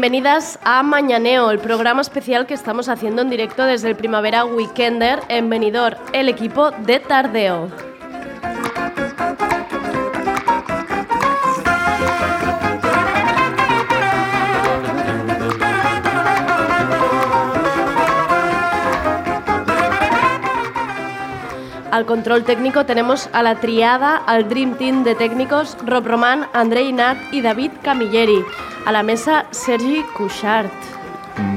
Bienvenidas a Mañaneo, el programa especial que estamos haciendo en directo desde el Primavera Weekender en Benidorm, el equipo de Tardeo. Al control técnico tenemos a la triada, al Dream Team de técnicos, Rob Román, Andrei Nat y David Camilleri. A la mesa, Sergi Couchard.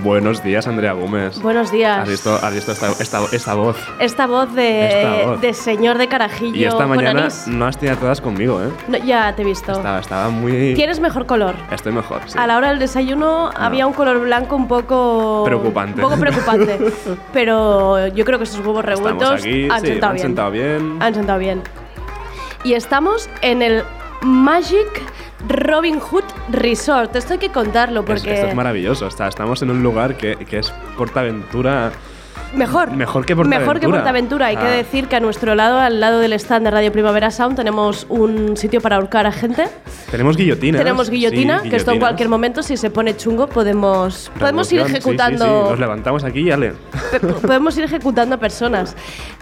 Buenos días, Andrea Gómez. Buenos días. ¿Has visto, has visto esta, esta, esta voz? Esta voz de, Esta voz. de señor de carajillo. Y esta mañana no has tenido todas conmigo, ¿eh? No, ya te he visto. Estaba, estaba muy... Tienes mejor color. Estoy mejor, sí. A la hora del desayuno había un color blanco un poco Preocupante. Un poco preocupante. Pero yo creo que esos huevos revueltos aquí, han sí, sentado han bien. sentado bien. Han sentado bien. Y estamos en el Magic Robin Hood Resort. Esto hay que contarlo Es- porque esto es maravilloso. Está- estamos en un lugar que, que es Portaventura. Mejor. Mejor que Mejor que Portaventura. Portaventura. Hay que Ah. decir que a nuestro lado, al lado del stand de Radio Primavera Sound, tenemos un sitio para ahorcar a gente. Tenemos guillotinas. Tenemos guillotina, sí, que esto en cualquier momento, si se pone chungo, podemos, podemos ir Revolución, sí, sí, ejecutando. Nos levantamos aquí y ale. Podemos ir ejecutando a personas.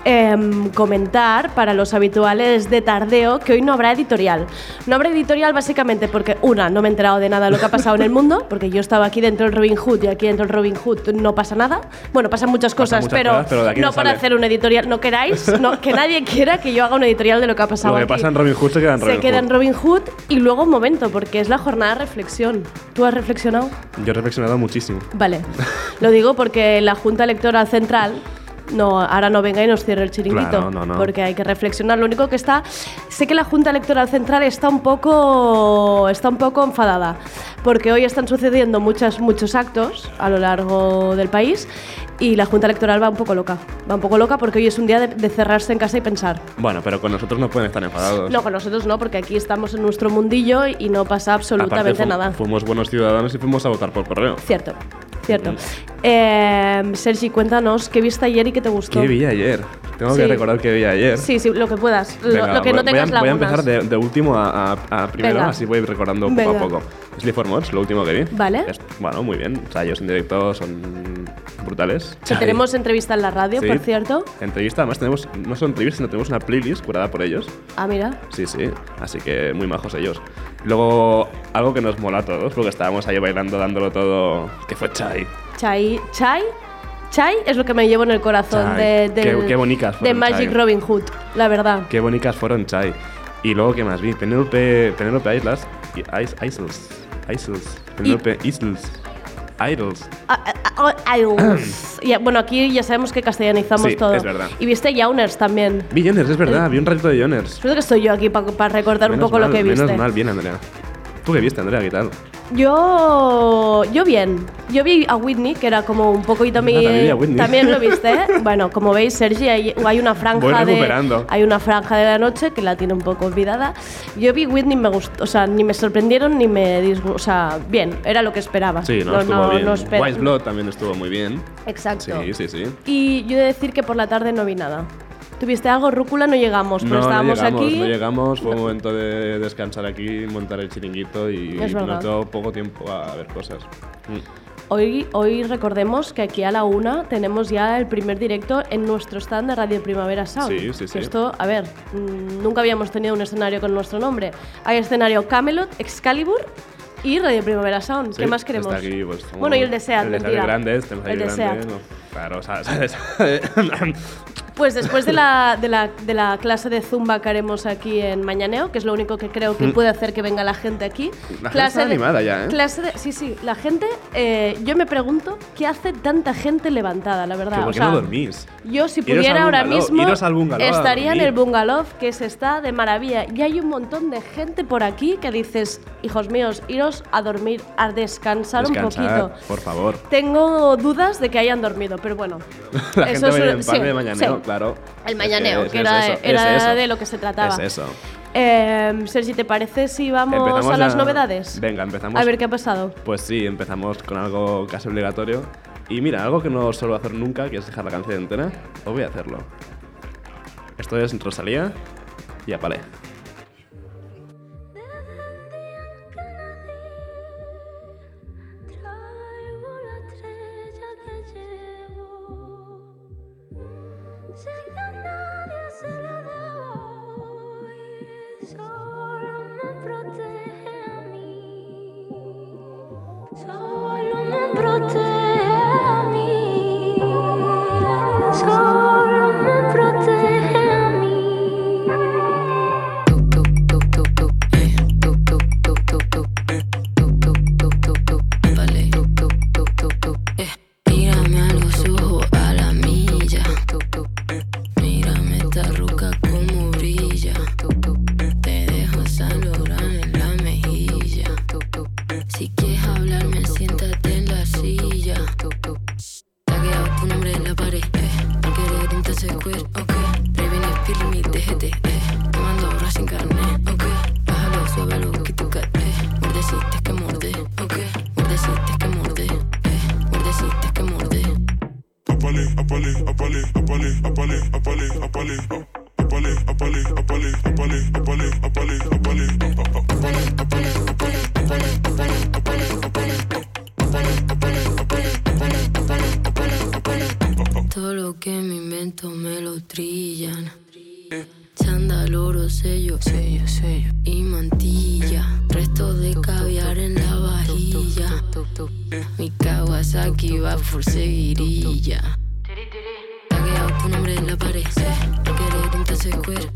Em, comentar para los habituales de Tardeo que hoy no habrá editorial. No habrá editorial básicamente porque, una, no me he enterado de nada de lo que ha pasado en el mundo, porque yo estaba aquí dentro del Robin Hood y aquí dentro del Robin Hood no pasa nada. Bueno, pasan muchas Pasan muchas pero, cosas, pero de aquí no no para sale. hacer un editorial. No queráis, no, que nadie quiera que yo haga un editorial de lo que ha pasado Lo que aquí. pasa en Robin Hood se queda en Se Robin queda Hood. en Robin Hood y luego un momento, porque es la jornada de reflexión. ¿Tú has reflexionado? Yo he reflexionado muchísimo. Vale. Lo digo porque la Junta Electoral Central no, ahora no venga y nos cierre el chiringuito. Claro, no, no. Porque hay que reflexionar. Lo único que está. Sé que la Junta Electoral Central está un poco. está un poco enfadada. Porque hoy están sucediendo muchas, muchos actos a lo largo del país. Y la Junta Electoral va un poco loca. Va un poco loca porque hoy es un día de, de cerrarse en casa y pensar. Bueno, pero con nosotros no pueden estar enfadados. No, con nosotros no, porque aquí estamos en nuestro mundillo y no pasa absolutamente Aparte, nada. Fuimos buenos ciudadanos y fuimos a votar por correo. Cierto, cierto. Eh, Sergi, cuéntanos, ¿qué viste ayer y qué te gustó? ¿Qué vi ayer? Tengo Sí. que recordar qué vi ayer. Sí, sí, lo que puedas. Lo, Venga, lo que voy- no tengas voy a, voy a empezar de, de último a, a- a primero, Venga. así voy recordando poco Venga. a poco. Sleep for Mods, lo último que vi. Vale. Es- bueno, muy bien. O sea, ellos en directo son brutales. Que tenemos entrevista en la radio, Sí. por cierto. Entrevista, además tenemos, no solo entrevistas, sino tenemos una playlist curada por ellos. Ah, mira. Sí, sí, así que muy majos ellos. Luego, algo que nos mola a todos, porque estábamos ahí bailando, dándolo todo, que fue Chai. Chai. Chai. Chai es lo que me llevo en el corazón Chai. de, del- Qué- qué bonitas de Magic Chai. Robin Hood, la verdad. Qué bonitas fueron Chai. Y luego, ¿qué más vi? Penélope, Penélope Islas. Isles. Isles. Penélope Isles. Idols. Bueno, aquí ya sabemos que castellanizamos Sí, todo. es verdad. Y viste Yauners también. Vi Joners, es verdad, vi un ratito de Joners. Creo que estoy yo aquí para recordar un Menos poco lo mal, que viste. Menos mal, bien, Andrea. ¿Tú qué viste, Andrea? ¿Qué tal? Yo, yo bien. Yo vi a Whitney, que era como un poquito mi. Ah, también. También lo viste. bueno, como veis, Sergi, hay, hay una franja de. Hay una franja de la noche que la tiene un poco olvidada. Yo vi Whitney, me gustó, o sea, ni me sorprendieron ni me disgustó. O sea, bien, era lo que esperaba. Sí, no, estuvo bien. no Wise Blood también estuvo muy bien. Exacto. Sí, sí, sí. Y yo he de decir que por la tarde no vi nada. ¿Tuviste algo? Rúcula no llegamos, pero no, estábamos no llegamos, aquí. no llegamos. Fue un momento de descansar aquí, montar el chiringuito y nos dio poco tiempo a ver cosas. Mm. Hoy, hoy recordemos que aquí a la una tenemos ya el primer directo en nuestro stand de Radio Primavera Sound. Sí, sí, sí. Esto, a ver, mm, nunca habíamos tenido un escenario con nuestro nombre. Hay escenario Camelot, Excalibur y Radio Primavera Sound. ¿Qué Sí, más queremos? está aquí, pues, bueno, y el Deseat, El. Grandes, tenemos ahí el no, Claro, ¿sabes? ¿sabes? Pues después de la, de, la, de la clase de Zumba que haremos aquí en Mañaneo, que es lo único que creo que puede hacer que venga la gente aquí. Mm. La gente está animada ya, ¿eh? Clase de, sí, sí, la gente, eh, yo me pregunto qué hace tanta gente levantada, la verdad. O ¿Por qué sea, no dormís? Yo si Iros pudiera ahora mismo estaría en el bungalow que se está de maravilla y hay un montón de gente por aquí que dices, hijos míos, iros a dormir, a descansar, un Descansar, poquito. por favor. Tengo dudas de que hayan dormido, pero bueno. La eso gente es- pan sí, de mañaneo, sí. claro. El mañaneo, es- que era, eso, es era eso. de lo que se trataba. Es eso. Eh, Sergi, ¿te parece si vamos Empezamos a las novedades? Venga, empezamos. A ver qué ha pasado. Pues sí, empezamos con algo casi obligatorio. Y mira, algo que no suelo hacer nunca, que es dejar la canción entera, os voy a hacerlo. Esto es Rosalía y Apalé.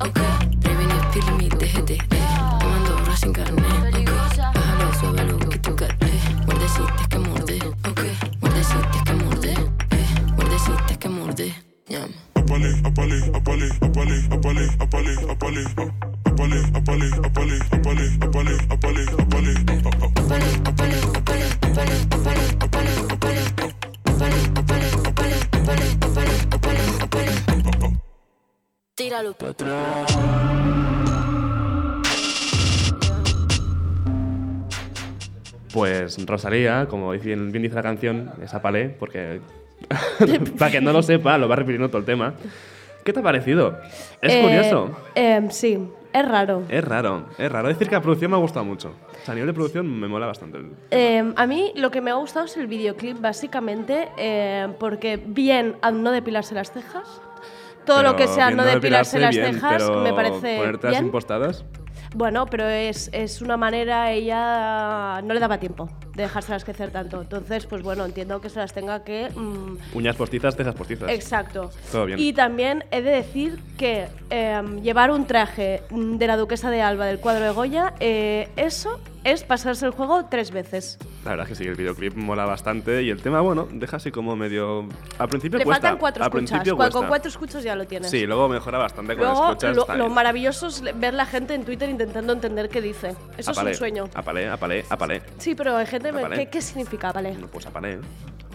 Ok. Feeling me, déjete, eh. Tomando sin carnet, ok. Bájalo, suave lo que tú. Muerdeciste que morder, ok. Que morder, eh. Que morder, llama. Tíralo. Pues Rosalía, como dice- bien dice la canción, es Apalé, porque para que no lo sepa, lo va repitiendo todo el tema. ¿Qué te ha parecido? Es Eh, curioso. eh, sí, es raro. Es raro, es raro. Decir que la producción me ha gustado mucho. O sea, a nivel de producción me mola bastante. el- Eh, a mí lo que me ha gustado es el videoclip, básicamente, eh, porque bien a no depilarse las cejas. Todo lo Pero que sea bien no depilarse las bien, cejas me parece Ponértelas bien. impostadas. Bueno, pero es, es una manera, ella no le daba tiempo de dejárselas crecer tanto. Entonces, pues bueno, entiendo que se las tenga que... mm, Uñas postizas, cejas postizas. Exacto. Todo bien. Y también he de decir que em, llevar un traje mm, de la duquesa de Alba del cuadro de Goya, eh, eso es pasarse el juego tres veces. La verdad es que sí, el videoclip mola bastante y el tema, bueno, deja así como medio... Al principio Le cuesta. faltan cuatro al escuchas. principio Con cuatro escuchas ya lo tienes. Sí, luego mejora bastante Luego, escuchas. lo, lo maravilloso es ver la gente en Twitter intentando entender qué dice. Eso Apalé, es un sueño. Apalé, apalé, apalé. Sí, pero hay gente... ¿Qué, qué significa apalé? No, pues apalé.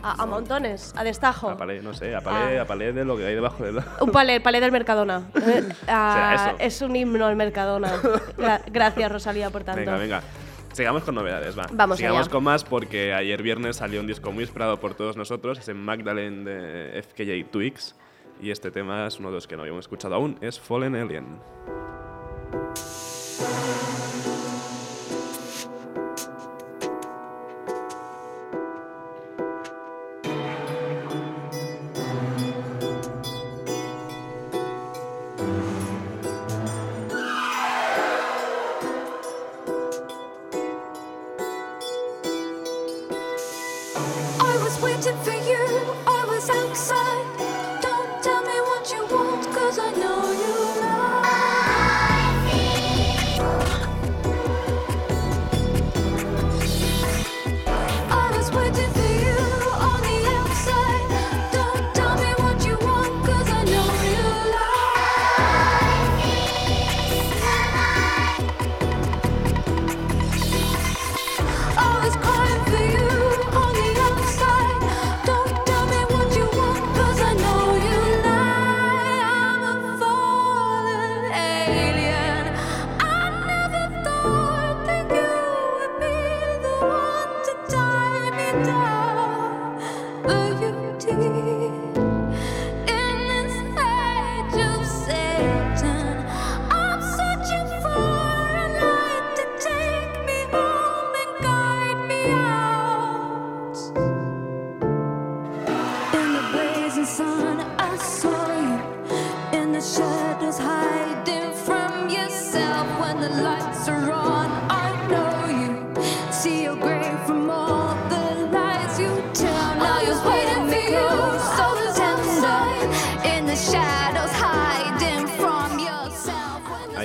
A, a montones, a destajo. Apalé, no sé, apalé, Ah. apalé de lo que hay debajo de la... Un palé, palé del Mercadona. Ah, es un himno al Mercadona. Gra- gracias, Rosalía, por tanto. Venga, venga. Sigamos con novedades, va. Vamos Sigamos allá. con más porque ayer viernes salió un disco muy esperado por todos nosotros, es en Magdalene de FKJ Twix. Y este tema es uno de los que no habíamos escuchado aún, es Fallen Alien.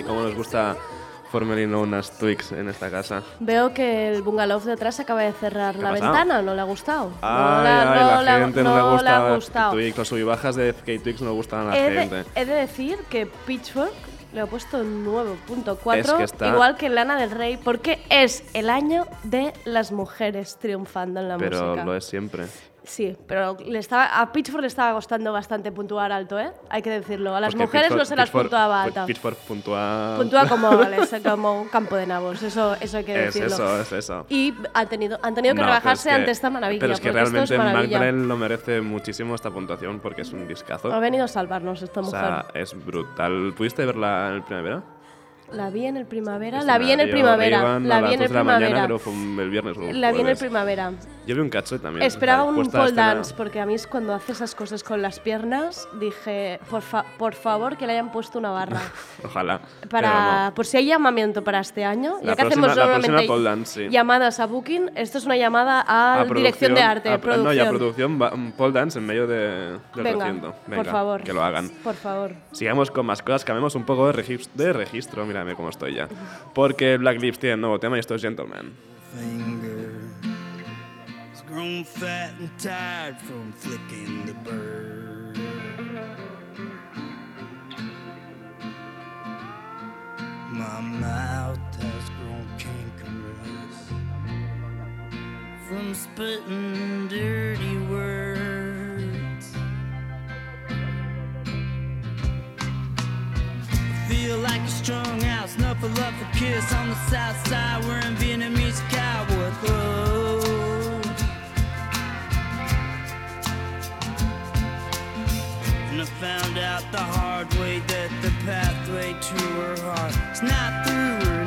Cómo nos gusta formerly known as Twix en esta casa. Veo que el bungalow de atrás acaba de cerrar ¿Qué la ventana, ¿no le ha gustado? Ay, no le ha- ay, no la gente no, no le gusta ha gustado. Twix, los subibajas de FK Twix no gustan a la He gente. de, he de decir que Pitchfork le ha puesto un 9.4, Es que está- igual que Lana del Rey, porque es el año de las mujeres triunfando en la Pero música. lo es siempre. Sí, pero le estaba, a Pitchfork le estaba costando bastante puntuar alto, ¿eh? Hay que decirlo. A las Porque mujeres Pitchfork- no se las Pitchfork- puntuaba alta. Pitchfork puntúa... Puntúa como, un campo de nabos, eso, eso hay que Es decirlo. eso, es eso. Y han tenido, han tenido que No, rebajarse es que- ante esta maravilla. Pero es que es realmente maravilla. Magdalene lo merece muchísimo esta puntuación porque es un discazo. Ha venido a salvarnos esta O mujer. sea, es brutal. ¿Pudiste verla en el primavera? La vi en el primavera. La vi en el primavera. La vi en el 2 de la mañana, primavera. La vi en el primavera. Yo vi un cacho también. Esperaba un pole escena. dance, porque a mí es cuando hace esas cosas con las piernas, dije, por, fa- por favor que le hayan puesto una barra. Ojalá. Para, no. Por si hay llamamiento para este año, La ya que próxima- hacemos normalmente dance, sí. llamadas a Booking, esto es una llamada a, A dirección de arte, a- producción. No, y a producción, un pole dance en medio de, del Venga, recinto. por Venga, favor. Que lo hagan. Por favor. Sigamos con más cosas, cambiemos un poco de, regis- de registro, mírame cómo estoy ya. Porque Black Lips tiene nuevo tema y esto es from spitting dirty. Feel like a strung out, snuffle up a kiss. On the south side, wearing Vietnamese cowboy clothes. And I found out the hard way that the pathway to her heart is not through. her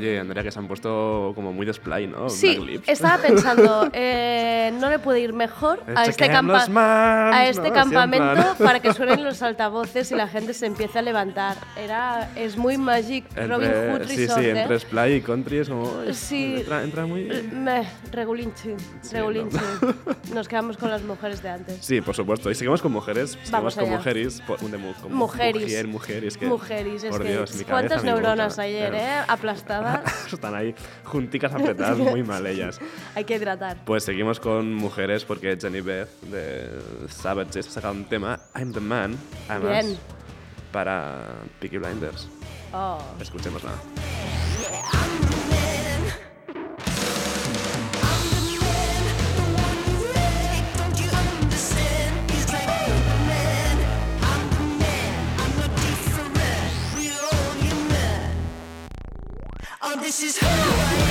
Oye, Andrea, que se han puesto como muy display, ¿no? Sí, estaba pensando, eh, no le puede ir mejor a este, campa- a este ¿no? campamento para que suenen los altavoces y la gente se empiece a levantar. Era, es muy Magic Robin Hood sí, Resort, sí, ¿eh? entre Splay y Country es como... Sí. Entra, entra muy... Regulinchi, regulinchi. Nos quedamos con las mujeres de antes. Sí, por supuesto. Y seguimos con mujeres. Seguimos Vamos con allá. mujeres. por- de mu- como Mujeris. Mujer, mujeres. Que, Mujeris, es por que Dios, mi ¿cuántas cabeza, mi neuronas boca. ayer, eh? Aplastadas. Están ahí junticas apretadas, muy mal ellas. Hay que hidratar. Pues seguimos con mujeres porque Jenny Beth de Savages ha sacado un tema, I'm the Man, además, Bien. para Peaky Blinders. Oh. Escuchémosla. This is who I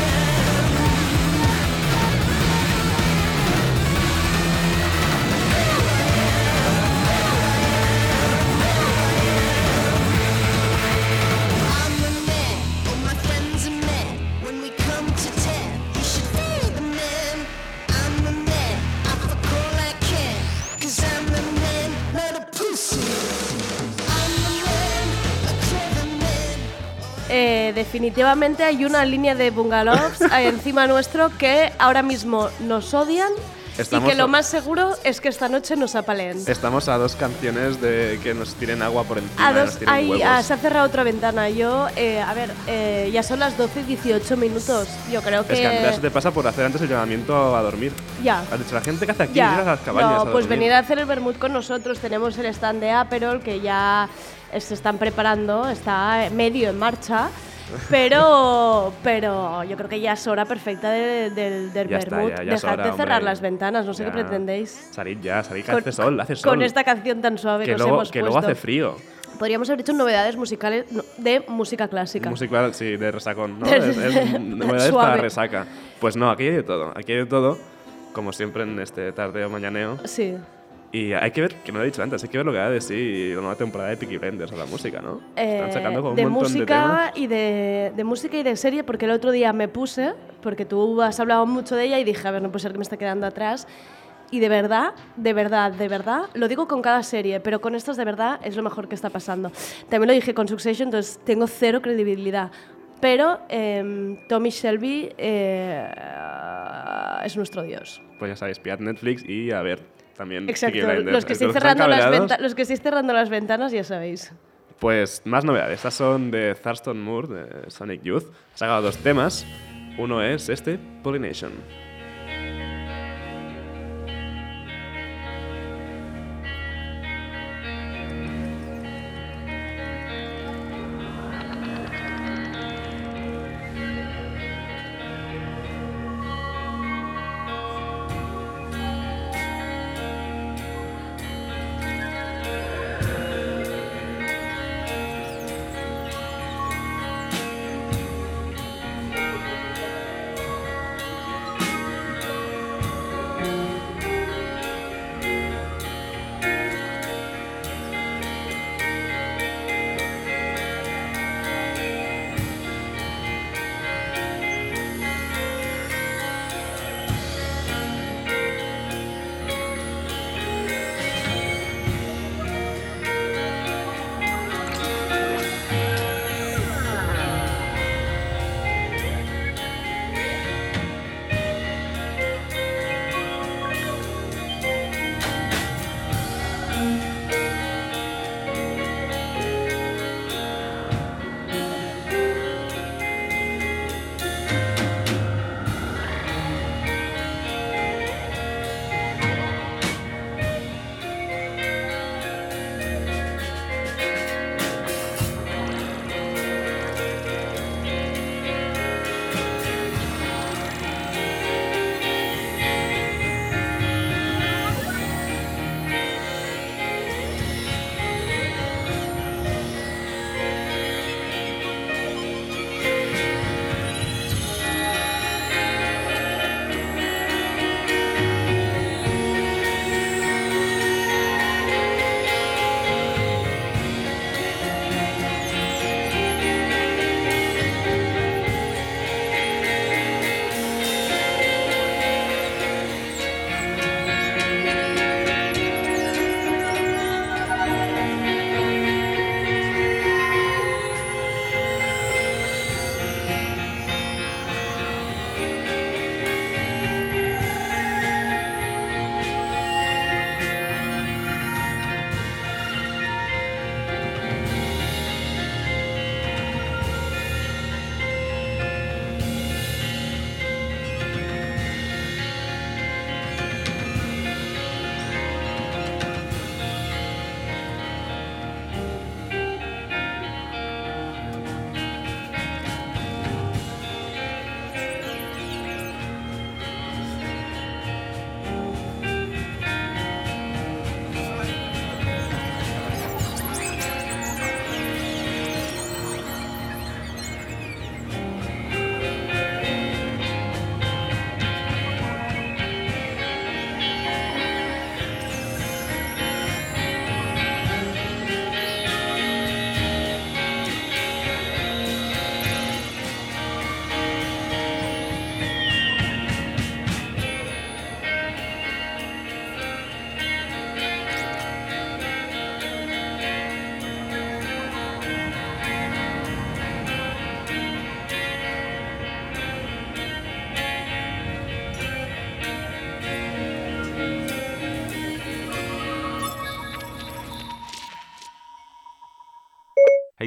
definitivamente hay una línea de bungalows encima nuestro que ahora mismo nos odian Estamos y que lo más seguro es que esta noche nos apalen. Estamos a dos canciones de que nos tiren agua por encima, A nos dos, huevos. ah, se ha cerrado otra ventana. Yo, eh, a ver, eh, ya son las 12 y 18 minutos. Yo creo que. Es que se te pasa por hacer antes el llamamiento a dormir. Ya. Has dicho, la gente que hace aquí, Ya. a las cabañas no, a pues venir a hacer el vermut con nosotros. Tenemos el stand de Aperol que ya se están preparando, está medio en marcha. Pero, pero yo creo que ya es hora perfecta de- del del Ya está, vermut. ya- ya es Dejad hora, de cerrar hombre. las ventanas, no sé qué pretendéis. Salid ya, salid que hace sol, hace sol. Con esta canción tan suave que, luego, hemos que puesto. luego hace frío. Podríamos haber hecho novedades musicales no, de música clásica. Música, sí, de resacón, ¿no? es, es novedades para resaca. Pues no, aquí hay de todo. Aquí hay de todo, como siempre en este tardeo mañaneo. Sí. Y hay que ver, que no lo he dicho antes, hay que ver lo que va a decir la nueva temporada de Peaky Blinders a la música, ¿no? Están Eh, sacando como un de montón de temas. música y de, de música y de serie porque el otro día me puse porque tú has hablado mucho de ella y dije a ver no puede ser que me esté quedando atrás y de verdad de verdad de verdad lo digo con cada serie pero con estas de verdad es lo mejor que está pasando también lo dije con Succession entonces tengo cero credibilidad pero em, Tommy Shelby eh, es nuestro dios Pues ya sabéis, piad Netflix y a ver también exacto los que, estéis cerrando las venta- los que estéis cerrando las ventanas ya sabéis Pues más novedades. Estas son de Thurston Moore, de Sonic Youth. Ha sacado dos temas. Uno es este, Pollination.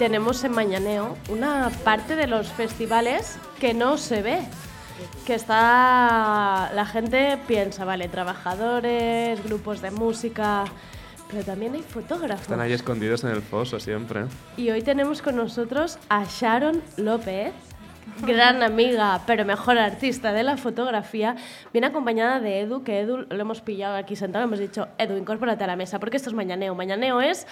Tenemos en Mañaneo una parte de los festivales que no se ve. Que está. La gente piensa, vale, trabajadores, grupos de música. Pero también hay fotógrafos. Están ahí escondidos en el foso siempre. Y hoy tenemos con nosotros a Sharon López, gran amiga, pero mejor artista de la fotografía. Viene acompañada de Edu, que Edu lo hemos pillado aquí sentado. Hemos dicho, Edu, incorpórate a la mesa, porque esto es mañaneo. Mañaneo es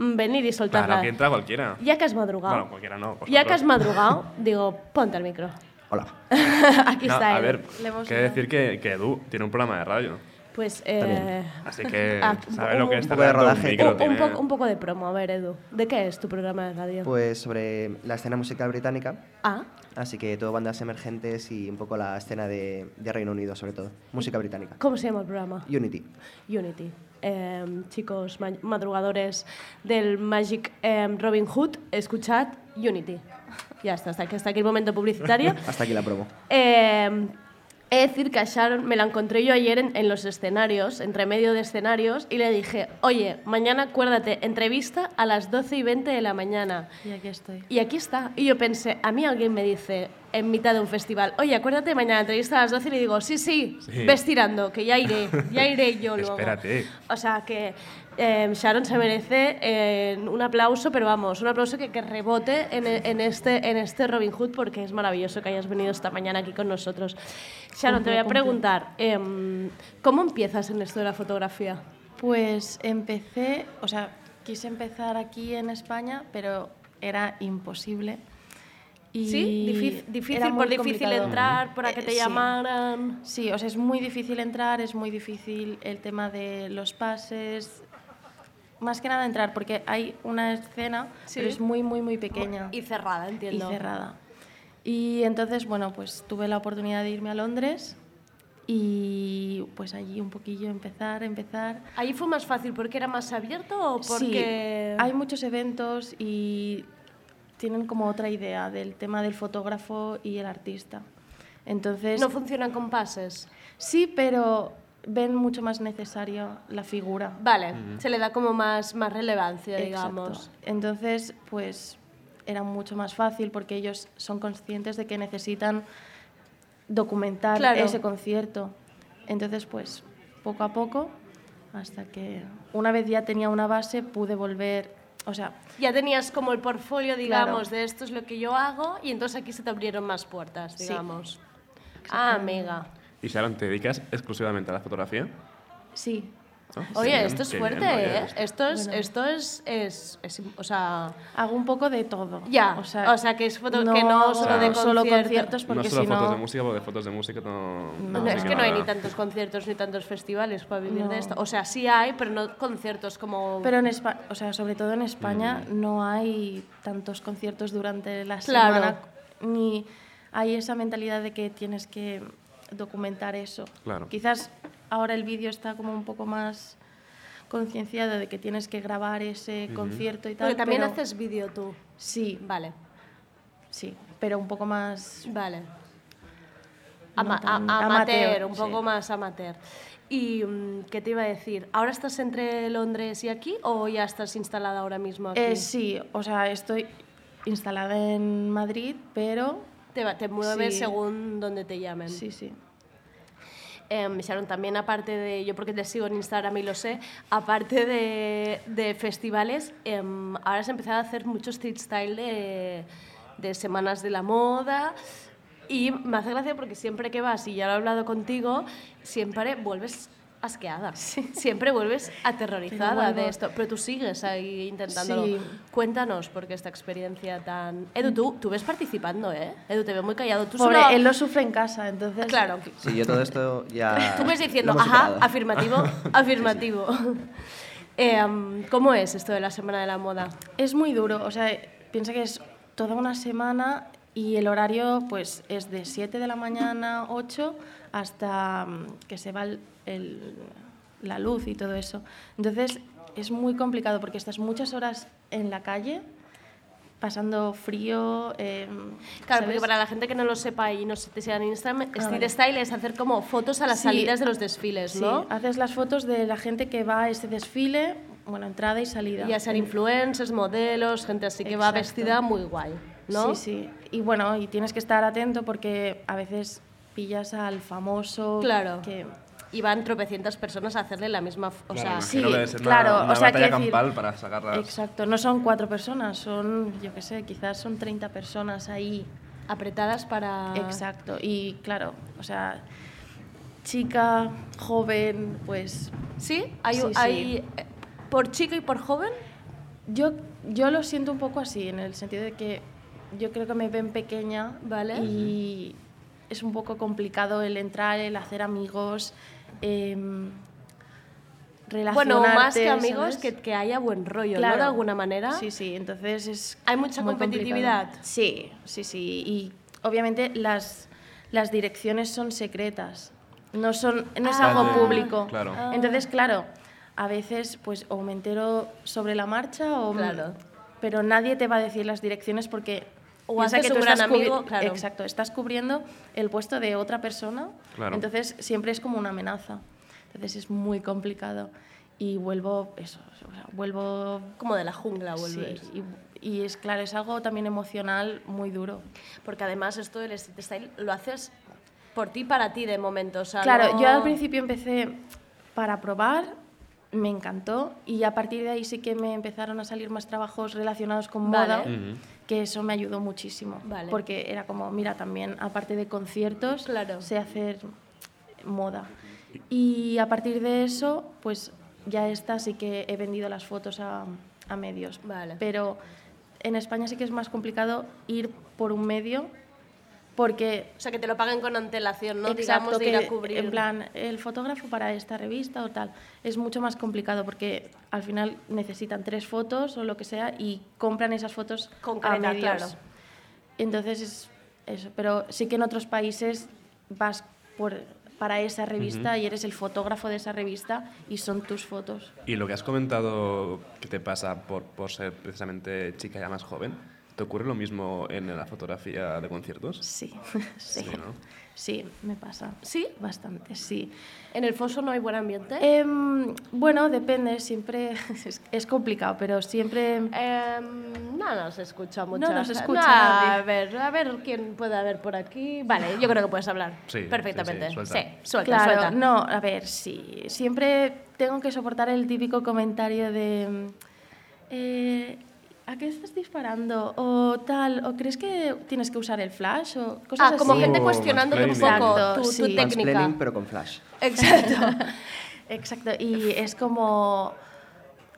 venir y soltar Claro, la- aquí entra cualquiera. Ya que has madrugado. Bueno, cualquiera no. ya que has madrugado, digo, ponte el micro. Hola. aquí No, está a Edu. ver, decir que, que Edu tiene un programa de radio. Pues, eh, Así que Ah, sabe lo que un es poco de un rodaje. micro. un, un tiene- poco, un poco de promo. A ver, Edu, ¿de qué es tu programa de radio? Pues sobre la escena musical británica, ah, así que todo bandas emergentes y un poco la escena de, de Reino Unido sobre todo. Música británica. ¿cómo se llama el programa? Unity. Unity. Em, chicos ma- madrugadores del Magic em, Robin Hood, escuchad Unity. Ya está, hasta aquí, hasta aquí el momento publicitario. Hasta aquí la promo. Eh, he de decir que a Sharon me la encontré yo ayer en, en los escenarios, entre medio de escenarios, y le dije, oye, mañana acuérdate, entrevista a las 12 y 20 de la mañana. Y aquí estoy. Y aquí está. Y yo pensé, a mí alguien me dice en mitad de un festival, oye, acuérdate, mañana entrevista a las 12 y le digo, sí, sí, Sí. ves tirando, que ya iré, ya iré yo luego. Espérate. O sea que eh, Sharon se merece eh, un aplauso, pero vamos, un aplauso que, que rebote en, en este, en este Robin Hood porque es maravilloso que hayas venido esta mañana aquí con nosotros. Sharon, te voy a preguntar, em, ¿cómo empiezas en esto de la fotografía? Pues empecé, o sea, quise empezar aquí en España, pero era imposible. Y ¿Sí? Difícil, por difícil complicado. entrar, para que Eh, te sí. llamaran. Sí, o sea, es muy difícil entrar, es muy difícil el tema de los pases. Más que nada entrar, porque hay una escena, Sí. pero es muy, muy, muy pequeña Y cerrada, y entiendo. cerrada. Y entonces, bueno, pues tuve la oportunidad de irme a Londres y pues allí un poquillo empezar, empezar. ¿Ahí fue más fácil porque era más abierto o porque...? Sí, hay muchos eventos y tienen como otra idea del tema del fotógrafo y el artista. Entonces, ¿No funcionan con pases? sí, pero ven mucho más necesario la figura. Vale, se le da como más, más relevancia, Exacto. digamos. Entonces, pues era mucho más fácil porque ellos son conscientes de que necesitan documentar Claro. ese concierto. Entonces, pues poco a poco, hasta que una vez ya tenía una base, pude volver, o sea, Ya tenías como el portfolio, digamos, Claro. de esto es lo que yo hago y entonces aquí se te abrieron más puertas, Sí. digamos. Ah, amiga. Y Sharon, ¿te dedicas exclusivamente a la fotografía? sí, ¿No? Oye, bien, esto es fuerte, bien, ¿eh? oye. Esto es, Bueno. esto es, es, es- o sea, hago un poco de todo. ya, o sea, que es foto, no que no solo de solo concierto. conciertos porque no solo si fotos no de música, porque fotos de música no... No, No, es que no hay ni tantos conciertos ni tantos festivales para vivir de esto. O sea, sí hay, pero no conciertos como... Pero en España, o sea, sobre todo en España, no hay tantos conciertos durante la Claro. semana, ni hay esa mentalidad de que tienes que documentar eso. Claro. Quizás ahora el vídeo está como un poco más concienciado de que tienes que grabar ese concierto y tal. Porque también pero- haces vídeo tú. Sí, Vale, sí, pero un poco más... vale. No Ama- tan- a- amateur, amateur, un poco sí. más amateur. ¿Y mm, qué te iba a decir? ¿Ahora estás entre Londres y aquí o ya estás instalada ahora mismo aquí? Eh, sí, o sea, estoy instalada en Madrid, pero... Te, va- te mueves Sí. según donde te llamen. Sí, sí. Eh, Sharon, también aparte de, yo porque te sigo en Instagram y lo sé, aparte de, de festivales, em, ahora has empezado a hacer mucho street style de, de semanas de la moda y me hace gracia porque siempre que vas, y ya lo he hablado contigo, siempre vuelves asqueada, siempre vuelves aterrorizada de esto, pero tú sigues ahí intentándolo. Sí. Cuéntanos por qué esta experiencia tan... Edu, tú, tú ves participando, ¿eh? Edu, te veo muy callado. Tú Pobre, solo- él lo sufre en casa, entonces... Claro, Sí, yo todo esto ya. Tú ves diciendo, ajá, superado". afirmativo, afirmativo. Eh, um, ¿Cómo es esto de la Semana de la Moda? Es muy duro, o sea, piensa que es toda una semana y el horario pues es de 7 de la mañana, 8, hasta mm, que se va el- el- la luz y todo eso. Entonces es muy complicado porque estás muchas horas en la calle, pasando frío. eh, Claro, porque ¿sabes? para la gente que no lo sepa y no se te siga en Instagram, street vale. style es hacer como fotos a las Sí. salidas de los desfiles, Sí, ¿no? haces las fotos de la gente que va a ese desfile, bueno, entrada y salida. Ya sean influencers, modelos, gente así que va Exacto. vestida muy guay, ¿no? Sí, sí. Y bueno, y tienes que estar atento porque a veces pillas al famoso Claro. que Y van tropecientas personas a hacerle la misma... O Claro, sea, sí, que debe ser claro, una, una o sea, batalla quiero decir- campal para sacarlas. Exacto, no son cuatro personas, son, yo qué sé, quizás son 30 personas ahí. apretadas para... Exacto, y claro, o sea, chica, joven, pues ¿Sí? ¿Hay, Sí, sí. hay, eh, ¿Por chica y por joven? yo, yo lo siento un poco así, en el sentido de que yo creo que me ven pequeña Vale. y es un poco complicado el entrar, el hacer amigos, em, Bueno, más que amigos, que, que haya buen rollo, ¿no? Claro. De alguna manera. Sí, sí, entonces es... ¿Hay mucha competitividad? complicado. Sí, sí, sí. Y obviamente las, las direcciones son secretas, no, son, no es Ah. algo Ah, público. claro. Entonces, claro, a veces pues o me entero sobre la marcha o... Claro. Pero nadie te va a decir las direcciones porque... O piensa haces que tú un gran estás amigo, claro. Exacto, estás cubriendo el puesto de otra persona. Claro. Entonces siempre es como una amenaza. Entonces es muy complicado. Y vuelvo, eso, o sea, vuelvo Como de la jungla vuelves. Sí, y, y es claro, es algo también emocional muy duro. Porque además esto del street style lo haces por ti, para ti de momento. O sea, Claro, no- yo al principio empecé para probar, me encantó y a partir de ahí sí que me empezaron a salir más trabajos relacionados con Vale. moda, Ujú. Que eso me ayudó muchísimo. Vale. Porque era como, mira, también aparte de conciertos, Claro. sé hacer moda. Y a partir de eso, pues ya está, sí que he vendido las fotos a, a medios. Vale. Pero en España sí que es más complicado ir por un medio porque O sea, que te lo paguen con antelación, ¿no? Exacto, Digamos, de ir que a cubrir. en plan, el fotógrafo para esta revista o tal, es mucho más complicado porque al final necesitan tres fotos o lo que sea y compran esas fotos a Concreta, medios. claro. Entonces es eso, pero sí que en otros países vas por para esa revista y eres el fotógrafo de esa revista y son tus fotos. Y lo que has comentado que te pasa por, por ser precisamente chica ya más joven, ¿te ocurre lo mismo en la fotografía de conciertos? Sí, sí, Sí, ¿no? sí, me pasa. ¿Sí? Bastante, sí. ¿En el foso no hay buen ambiente? Em, bueno, depende, siempre es, es complicado, pero siempre... Em, no nos escucha mucho. No nos escucha No, nadie. a ver, a ver quién puede haber por aquí. Vale, yo creo que puedes hablar Sí, perfectamente. sí, suelta. Sí, suelta, claro, suelta. no, a ver, sí. Siempre tengo que soportar el típico comentario de. eh, ¿A qué estás disparando? O tal, o crees que tienes que usar el flash o cosas Ah, como así. gente Oh, cuestionándote un poco tu, tu sí. técnica. Mansplaining, pero con flash. Exacto. Exacto, y es como.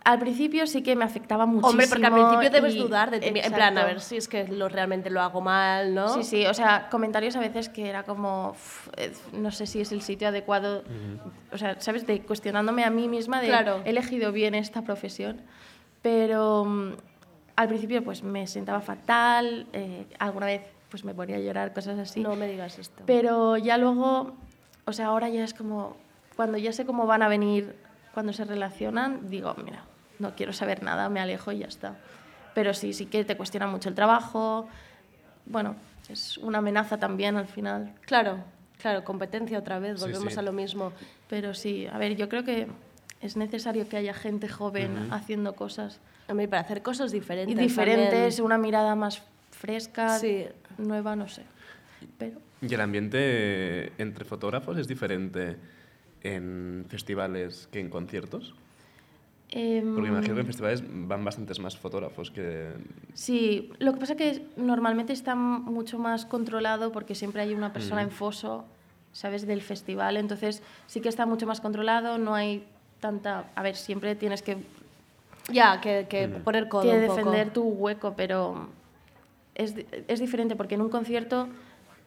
Al principio sí que me afectaba muchísimo. Hombre, porque al principio debes y- dudar de ti. En plan, a ver si es que lo, realmente lo hago mal, ¿no? Sí, sí, o sea, comentarios a veces que era como, "Uf, eh, no sé si es el sitio adecuado, o sea, ¿sabes? De cuestionándome a mí misma de, Claro. he elegido bien esta profesión, pero mm, al principio pues me sentaba fatal, eh, alguna vez pues me ponía a llorar, cosas así, No me digas esto. pero ya luego, o sea, ahora ya es como, cuando ya sé cómo van a venir, cuando se relacionan, digo, mira, no quiero saber nada, me alejo y ya está. Pero sí, sí que te cuestiona mucho el trabajo, bueno, es una amenaza también al final. Claro, claro, competencia otra vez, volvemos sí. a lo mismo. Pero sí, a ver, yo creo que es necesario que haya gente joven haciendo cosas A mí, para hacer cosas diferentes. y diferentes, también. una mirada más fresca, Sí. nueva, no sé. Pero ¿Y el ambiente entre fotógrafos es diferente en festivales que en conciertos? em, Porque imagino que en festivales van bastantes más fotógrafos que... Sí, lo que pasa es que normalmente está mucho más controlado porque siempre hay una persona en foso, ¿sabes? Del festival, entonces sí que está mucho más controlado, no hay tanta... A ver, siempre tienes que, Ya, que, que poner codo que un poco. defender tu hueco, pero es, es diferente porque en un concierto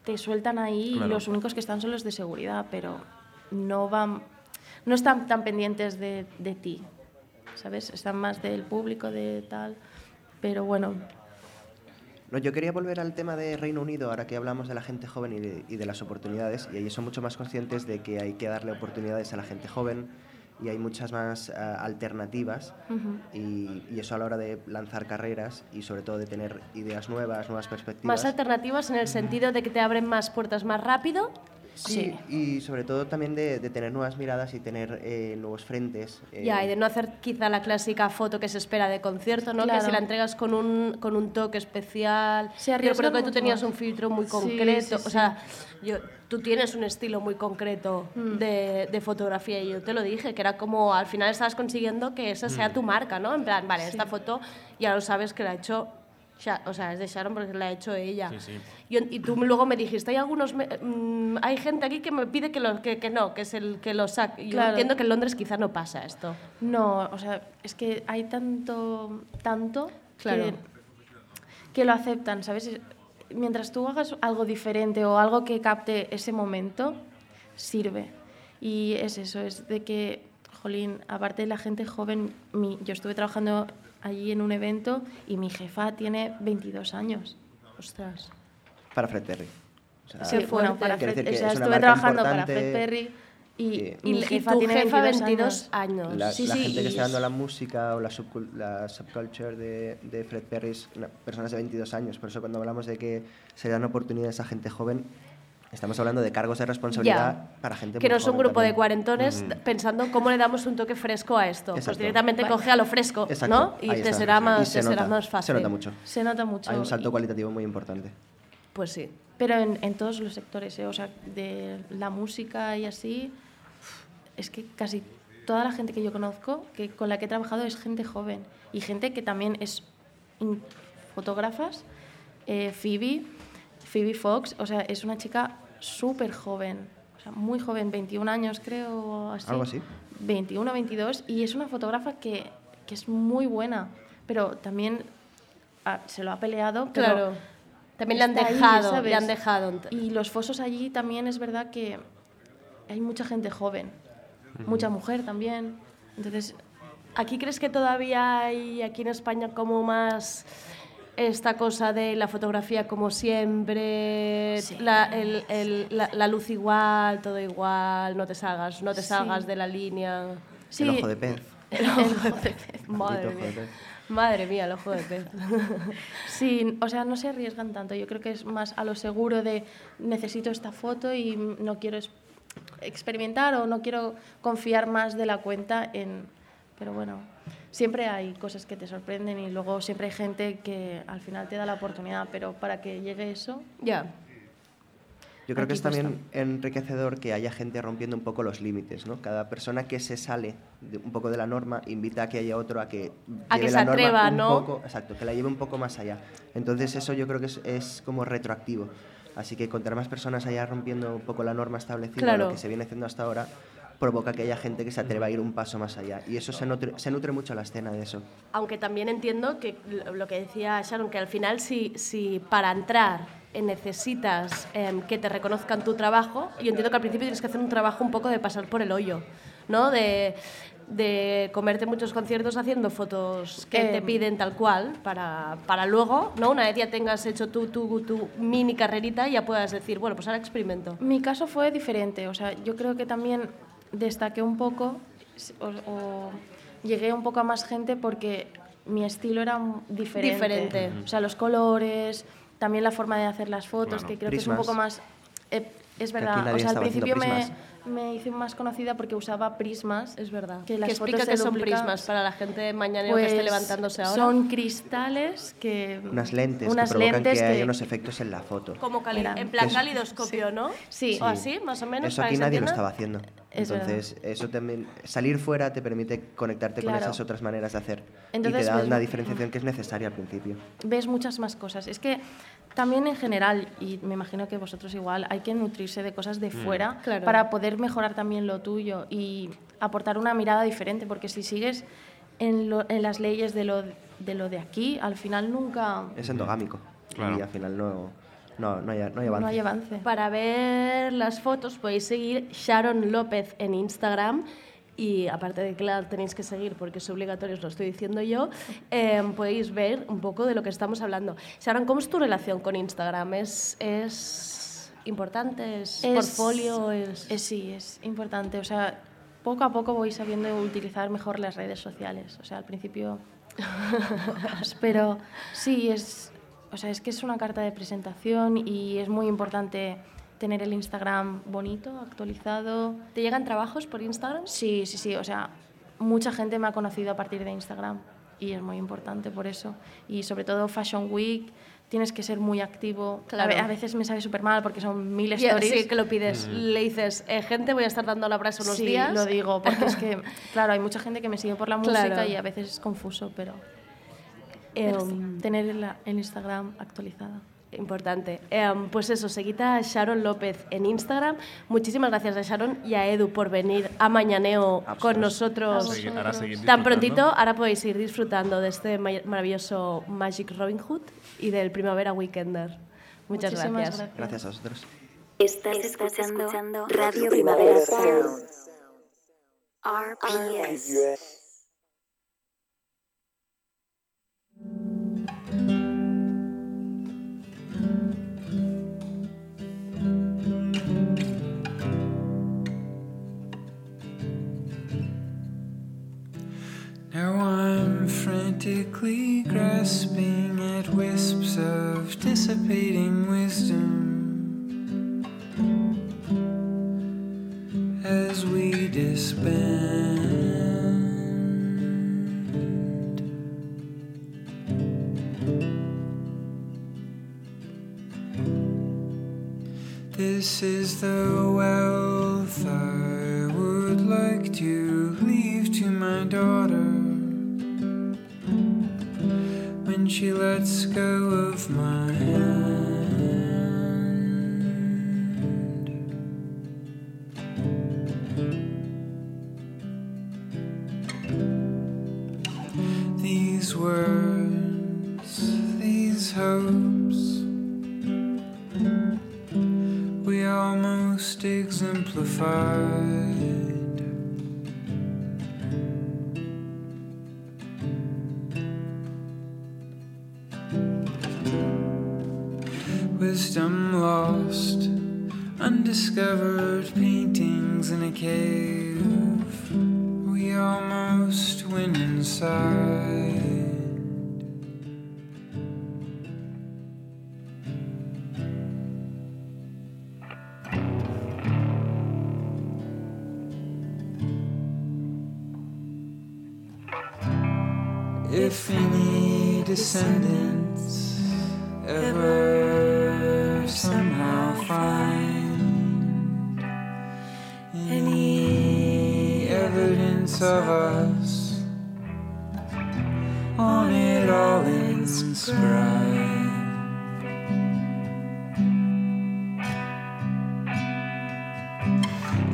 te sueltan ahí Claro. y los únicos que están son los de seguridad, pero no van... No están tan pendientes de, de ti, ¿sabes? Están más del público, de tal... Pero bueno, No, yo quería volver al tema de Reino Unido, ahora que hablamos de la gente joven y de, y de las oportunidades, y ellos son mucho más conscientes de que hay que darle oportunidades a la gente joven y hay muchas más ah, alternativas y, y eso a la hora de lanzar carreras y sobre todo de tener ideas nuevas, nuevas perspectivas. Más alternativas en el sentido de que te abren más puertas más rápido. Sí, y sobre todo también de, de tener nuevas miradas y tener eh, nuevos frentes. eh, Ya, y de no hacer quizá la clásica foto que se espera de concierto, ¿no? Que si la entregas con un, con un toque especial. Se yo creo que tú tenías un filtro muy concreto. sí, O sí. sea, yo, tú tienes un estilo muy concreto Mm. de, de fotografía y yo te lo dije, que era como al final estabas consiguiendo que esa sea tu marca, ¿no? En plan, vale, esta foto ya lo sabes que la ha hecho. O sea, es de Sharon porque la ha hecho ella. Sí, sí. Y, y tú luego me dijiste, hay algunos, me- mm, hay gente aquí que me pide que, lo, que, que no, que es el que lo saque. Y Yo Claro. entiendo que en Londres quizá no pasa esto. No, o sea, es que hay tanto, tanto Claro. que, que lo aceptan, ¿sabes? Es- Mientras tú hagas algo diferente o algo que capte ese momento, sirve. Y es eso, es de que, jolín, aparte de la gente joven, mi- yo estuve trabajando allí en un evento y mi jefa tiene 22 años. Ostras. Para Fred Perry. O sea, Sí, bueno, para Fred, decir que o sea, es estuve trabajando para. Fred Perry y, mi Y, y jefa tu tiene jefa 22, 22 años. años. La, Sí, la sí, gente que y está es- dando la música o la, subcul- la subculture de, de Fred Perry es una- personas de 22 años. Por eso cuando hablamos de que se dan oportunidades a gente joven, estamos hablando de cargos de responsabilidad Ya. para gente Que muy no es un grupo de también. cuarentones pensando cómo le damos un toque fresco a esto. Pues Exacto. directamente Vale. coge a lo fresco, Exacto, ¿no? Y ahí te está. será, Y más, se te será más fácil. Se nota mucho. Se nota mucho. Hay un salto y- cualitativo muy importante. Pues sí. Pero en, en todos los sectores, ¿eh? o sea, de la música y así, es que casi toda la gente que yo conozco, que con la que he trabajado, es gente joven. Y gente que también es fotógrafas. Eh, Phoebe, Phoebe Fox, o sea, es una chica súper joven, o sea, muy joven, 21 años creo, así. Algo así. 21, 22, y es una fotógrafa que, que es muy buena, pero también ah, se lo ha peleado. pero Claro. También le han ahí, dejado, le han dejado. Y los fosos allí también es verdad que hay mucha gente joven, mucha mujer también. Entonces, ¿Aquí crees que todavía hay aquí en España como más esta cosa de la fotografía como siempre, la, el- el- la- la luz igual, todo igual, no te salgas, no te Sí. salgas de la línea. El ojo de pez. El ojo de pez. Madre ojo de mía. pez. Madre mía, el ojo de pez. Sí, o sea, no se arriesgan tanto. Yo creo que es más a lo seguro de necesito esta foto y no quiero experimentar o no quiero confiar más de la cuenta en... Pero bueno, siempre hay cosas que te sorprenden y luego siempre hay gente que al final te da la oportunidad, pero para que llegue eso... Ya. Yo creo que es también enriquecedor que haya gente rompiendo un poco los límites, ¿no? Cada persona que se sale de- un poco de la norma invita a que haya otro a que A lleve que la se norma atreva, un ¿no? poco, exacto, que la lleve un poco más allá. Entonces eso yo creo que es, es como retroactivo. Así que contar más personas allá rompiendo un poco la norma establecida, Claro. lo que se viene haciendo hasta ahora, provoca que haya gente que se atreva a ir un paso más allá. Y eso se nutre, se nutre mucho la escena de eso. Aunque también entiendo que lo- que decía Sharon, que al final si, si para entrar necesitas em, que te reconozcan tu trabajo, yo entiendo que al principio tienes que hacer un trabajo un poco de pasar por el hoyo, ¿no? De, de comerte muchos conciertos haciendo fotos que te piden tal cual para, para luego, ¿no? Una vez ya tengas hecho tu, tu, tu mini carrerita, ya puedas decir, bueno, pues ahora experimento. Mi caso fue diferente, o sea, yo creo que también destaqué un poco o, o llegué un poco a más gente porque mi estilo era diferente. Diferente. O sea, los colores, también la forma de hacer las fotos, Claro. que creo que es un Prismas. poco más... eh, es Que verdad, o sea, al principio me, prismas. me hice más conocida porque usaba prismas. Es verdad. Que Que las explica fotos qué se son prismas para la gente mañanero que esté Pues, levantándose ahora. Son cristales que... Unas lentes unas que provocan lentes que haya que- unos efectos en la foto. Como en plan que calidoscopio, ¿no? Sí. O así, más o menos. Eso aquí que nadie lo estaba haciendo. Es verdad. Entonces, eso también, salir fuera te permite conectarte con Claro. esas otras maneras de hacer. y Entonces, te da pues, una mm. diferenciación que es necesaria al principio. ves muchas más cosas. Es que también en general, y me imagino que vosotros igual, hay que nutrirse de cosas de fuera Claro. para poder mejorar también lo tuyo y aportar una mirada diferente, porque si sigues en, lo- en las leyes de lo, de lo de aquí, al final nunca... Es endogámico. Claro. Y al final no, no, no, hay, no hay avance. No hay avance. Para ver las fotos podéis seguir Sharon López en Instagram. Y aparte de que la tenéis que seguir porque es obligatorio, os lo estoy diciendo yo, eh, podéis ver un poco de lo que estamos hablando. Sharon, ¿cómo es tu relación con Instagram? ¿Es, es importante? ¿Es, Es- portfolio? Es... es- sí, es importante. O sea, poco a poco voy sabiendo utilizar mejor las redes sociales. O sea, al principio... Pero sí, es, o sea, es que es una carta de presentación y es muy importante tener el Instagram bonito, actualizado. ¿Te llegan trabajos por Instagram? Sí, sí, sí. O sea, mucha gente me ha conocido a partir de Instagram y es muy importante por eso. Y sobre todo Fashion Week, tienes que ser muy activo. A Claro. A, veces me sabe súper mal porque son mil stories. sí, que lo pides. Le dices, eh, gente, voy a estar dando la brasa unos Sí, días. lo digo, porque es que, claro, hay mucha gente que me sigue por la música Claro. y a veces es confuso, pero Sí, tener la- el Instagram actualizada. Importante. Em, pues eso, seguita a Sharon López en Instagram. Muchísimas gracias a Sharon y a Edu por venir a Mañaneo con nosotros. Seguir- seguir Tan prontito, ahora podéis ir disfrutando de este ma- maravilloso Magic Robin Hood y del Primavera Weekender. Muchas Muchísimas gracias. Gracias a vosotros. Estás escuchando Radio Primavera Sound. RPS. Now I'm frantically grasping at wisps of dissipating wisdom as we disband. This is the wealth I would like to leave to my daughter she lets go of my hand. These words, these hopes, we almost exemplified. A cave. We almost went inside. If any descendants ever evidence of us on it all inscribed.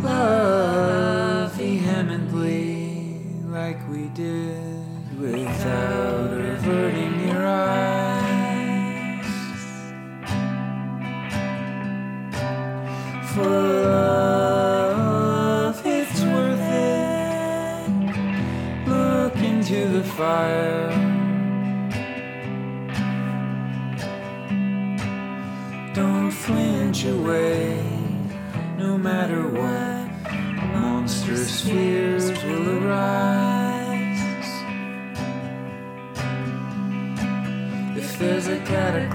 Love vehemently like we did without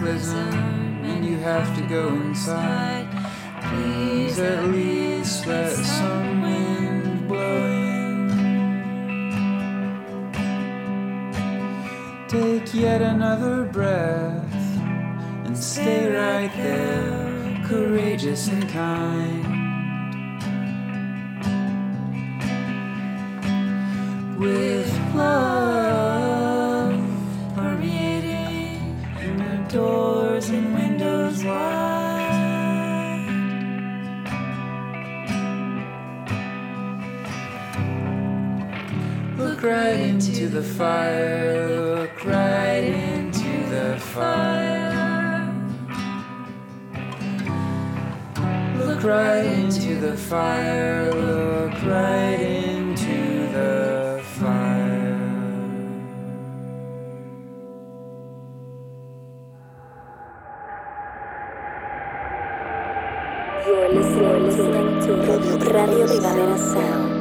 cataclysm and you have to go inside, please at least let some wind blow in. Take yet another breath and stay right there, courageous and kind. With love the fire, look right into the fire. Look right into the fire, look right into the fire. You're listening, listening to Radio, Primavera Sound.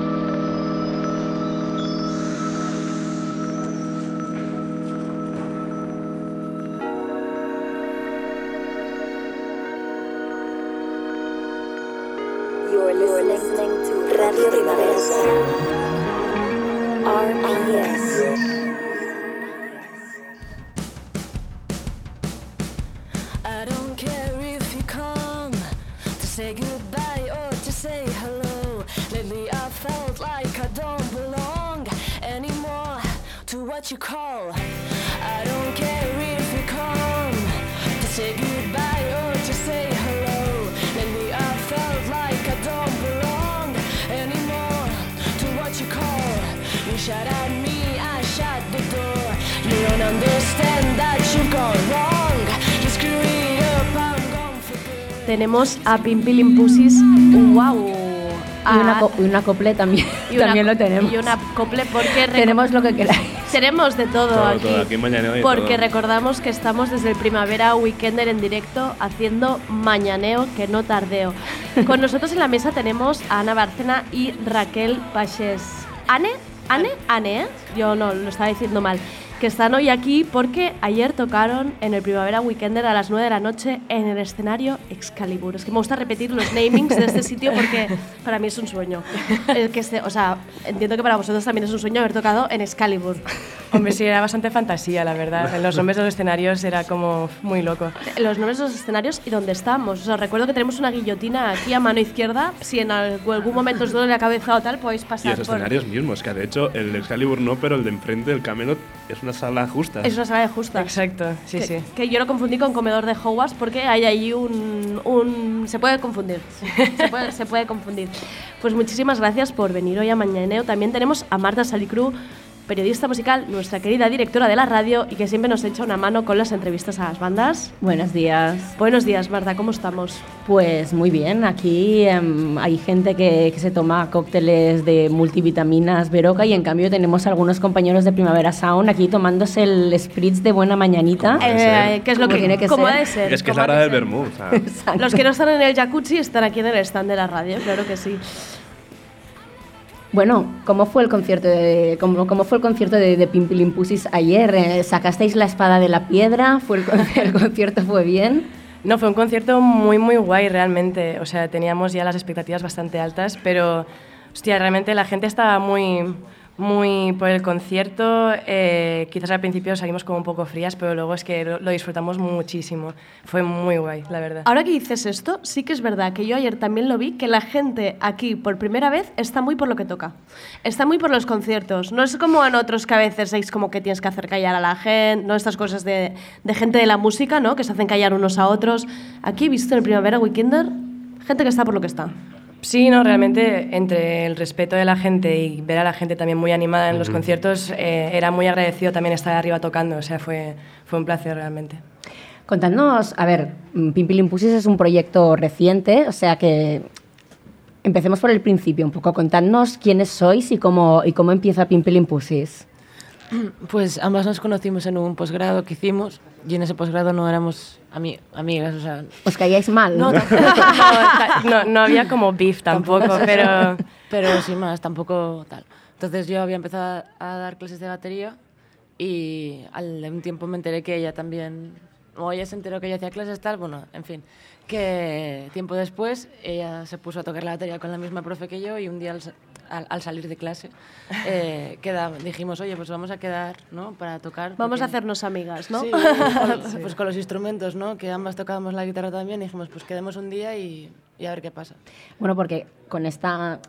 Tenemos a Pimpilin Pusis. ¡Wow! Y una, co- y una cople también, y una también lo tenemos. Y una cople porque... Tenemos lo que queráis. Tenemos de todo, Todo, aquí. todo, aquí Mañaneo y porque todo. recordamos que estamos desde el Primavera Weekender en directo haciendo mañaneo que no tardeo. Con nosotros en la mesa tenemos a Ana Bárcena y Raquel Pachés. ¿Ane? ¿Ane? ¿Ane? ¿eh? Yo no, lo estaba diciendo mal. Que están hoy aquí porque ayer tocaron en el Primavera Weekender a las 9 de la noche en el escenario Excalibur. Es que me gusta repetir los namings de este sitio porque para mí es un sueño. El que esté- o sea, entiendo que para vosotros también es un sueño haber tocado en Excalibur. Hombre, sí, era bastante fantasía, la verdad. En los nombres de los escenarios era como muy loco. los nombres de los escenarios y dónde estamos. O sea, recuerdo que tenemos una guillotina aquí a mano izquierda. Si en algún momento os duele la cabeza o tal, podéis Y pasar los por... escenarios mismos, que de hecho el Excalibur no, pero el de enfrente, el Camelot, es una sala justa. Es una sala de justas. Exacto, sí, que, sí. Que yo lo confundí con comedor de Hogwarts porque hay ahí un... un- se puede confundir. se, puede, se puede confundir. Pues muchísimas gracias por venir hoy a Mañaneo. También tenemos a Marta Salicru periodista musical, nuestra querida directora de la radio y que siempre nos echa una mano con las entrevistas a las bandas. Buenos días. Buenos días, Marta, ¿cómo estamos? Pues muy bien, aquí em, hay gente que, que se toma cócteles de multivitaminas Veroca y en cambio tenemos algunos compañeros de Primavera Sound aquí tomándose el spritz de buena mañanita. Eh, ¿Qué es lo que tiene que ser. ha de ser? Es que es la hora de del vermouth. o sea. Los que no están en el jacuzzi están aquí en el stand de la radio, claro que sí. Bueno, ¿cómo fue el concierto de, cómo, cómo fue el concierto de, de Pimpilimpussis ayer? Eh, ¿Sacasteis la espada de la piedra? ¿Fue el, el concierto fue bien? No, fue un concierto muy, muy guay realmente. O sea, teníamos ya las expectativas bastante altas, pero, hostia, realmente la gente estaba muy, muy por el concierto. Eh, quizás al principio salimos como un poco frías, pero luego es que lo, disfrutamos muchísimo. Fue muy guay, la verdad. Ahora que dices esto, sí que es verdad que yo ayer también lo vi, que la gente aquí por primera vez está muy por lo que toca. Está muy por los conciertos. No es como en otros que a veces es como que tienes que hacer callar a la gente, no estas cosas de, de gente de la música, ¿no? Que se hacen callar unos a otros. Aquí he visto en el Primavera Weekender gente que está por lo que está. Sí, no, realmente entre el respeto de la gente y ver a la gente también muy animada en los conciertos, eh, era muy agradecido también estar arriba tocando, o sea, fue, fue un placer realmente. Contadnos, a ver, Pimpilimpussis es un proyecto reciente, o sea que empecemos por el principio un poco. Contadnos quiénes sois y cómo, y cómo empieza Pimpilimpussis. Pues ambas nos conocimos en un posgrado que hicimos y en ese posgrado no éramos ami- amigas, o sea... ¿Os caíais mal? No, tampoco, No, no, había como beef tampoco, pero... Pero sin más, tampoco tal. Entonces yo había empezado a dar clases de batería y al un tiempo me enteré que ella también... O ella se enteró que yo hacía clases tal, bueno, en fin. Que tiempo después ella se puso a tocar la batería con la misma profe que yo y un día al, al- al salir de clase eh, queda- dijimos, oye, pues vamos a quedar, ¿no? Para tocar. Vamos porque- a hacernos amigas, ¿no? Sí, con- pues con los instrumentos, ¿no? Que ambas tocábamos la guitarra también, y dijimos, pues quedemos un día y, y a ver qué pasa. Bueno, porque con esta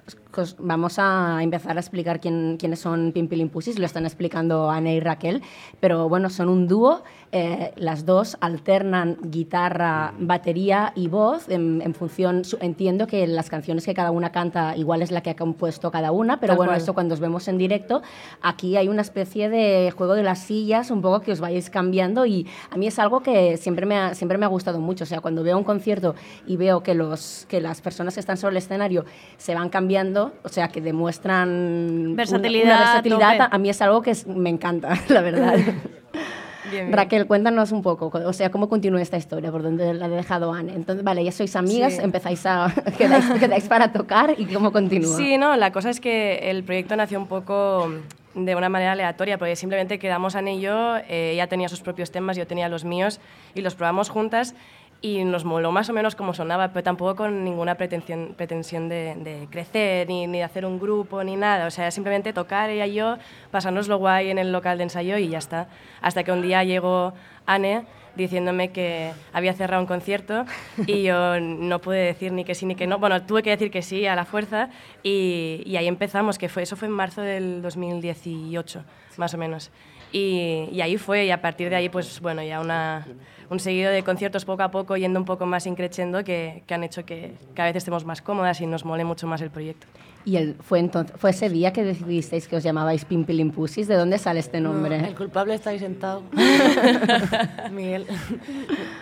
vamos a empezar a explicar quién, quiénes son Pimpilimpussis, lo están explicando Ana y Raquel, pero bueno, son un dúo, eh, las dos alternan guitarra, batería y voz en, en función, entiendo que las canciones que cada una canta igual es la que ha compuesto cada una, pero Tal bueno, cual. esto cuando os vemos en directo, aquí hay una especie de juego de las sillas, un poco que os vais cambiando y a mí es algo que siempre me ha, siempre me ha gustado mucho, o sea, cuando veo un concierto y veo que, los, que las personas que están sobre el escenario se van cambiando, o sea, que demuestran Versatilidad una a versatilidad, tope. a mí es algo que es- me encanta, la verdad. Bien, bien. Raquel, cuéntanos un poco, o sea, cómo continúa esta historia, por dónde la he dejado Anne. Entonces, vale, ya sois amigas, Sí. empezáis a, quedáis, quedáis para tocar y cómo continúa. Sí, no, la cosa es que el proyecto nació un poco de una manera aleatoria, porque simplemente quedamos Ana y yo, eh, ella tenía sus propios temas, yo tenía los míos, y los probamos juntas y nos moló más o menos como sonaba, pero tampoco con ninguna pretensión, pretensión de, de crecer, ni, ni de hacer un grupo, ni nada. O sea, simplemente tocar ella y yo, pasárnoslo guay en el local de ensayo y ya está. Hasta que un día llegó Anne diciéndome que había cerrado un concierto y yo no pude decir ni que sí ni que no. Bueno, tuve que decir que sí a la fuerza y, y ahí empezamos, que fue, eso fue en marzo del 2018, más o menos. Y, y ahí fue, y a partir de ahí, pues bueno, ya una, un seguido de conciertos poco a poco, yendo un poco más increciendo, que, que han hecho que cada vez estemos más cómodas y nos mole mucho más el proyecto. Y el, fue, entonces, fue ese día que decidisteis que os llamabais Pimpilimpussis. ¿De dónde sale este nombre? No, el culpable está ahí sentado. Miguel.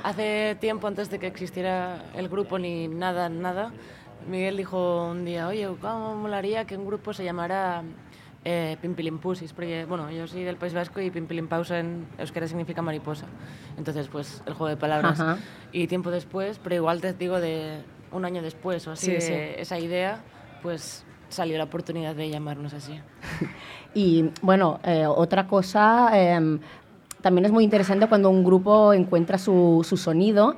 Hace tiempo, antes de que existiera el grupo ni nada, nada, Miguel dijo un día, oye, ¿cómo molaría que un grupo se llamara eh, Pimpilimpusis? Porque, bueno, yo soy del País Vasco y Pimpilimpausa en euskera significa mariposa. Entonces, pues, el juego de palabras. Ajá. Y tiempo después, pero igual te digo de un año después o así, Sí, de sí. esa idea, pues salió la oportunidad de llamarnos así. Y bueno, eh, otra cosa, eh, también es muy interesante cuando un grupo encuentra su, su sonido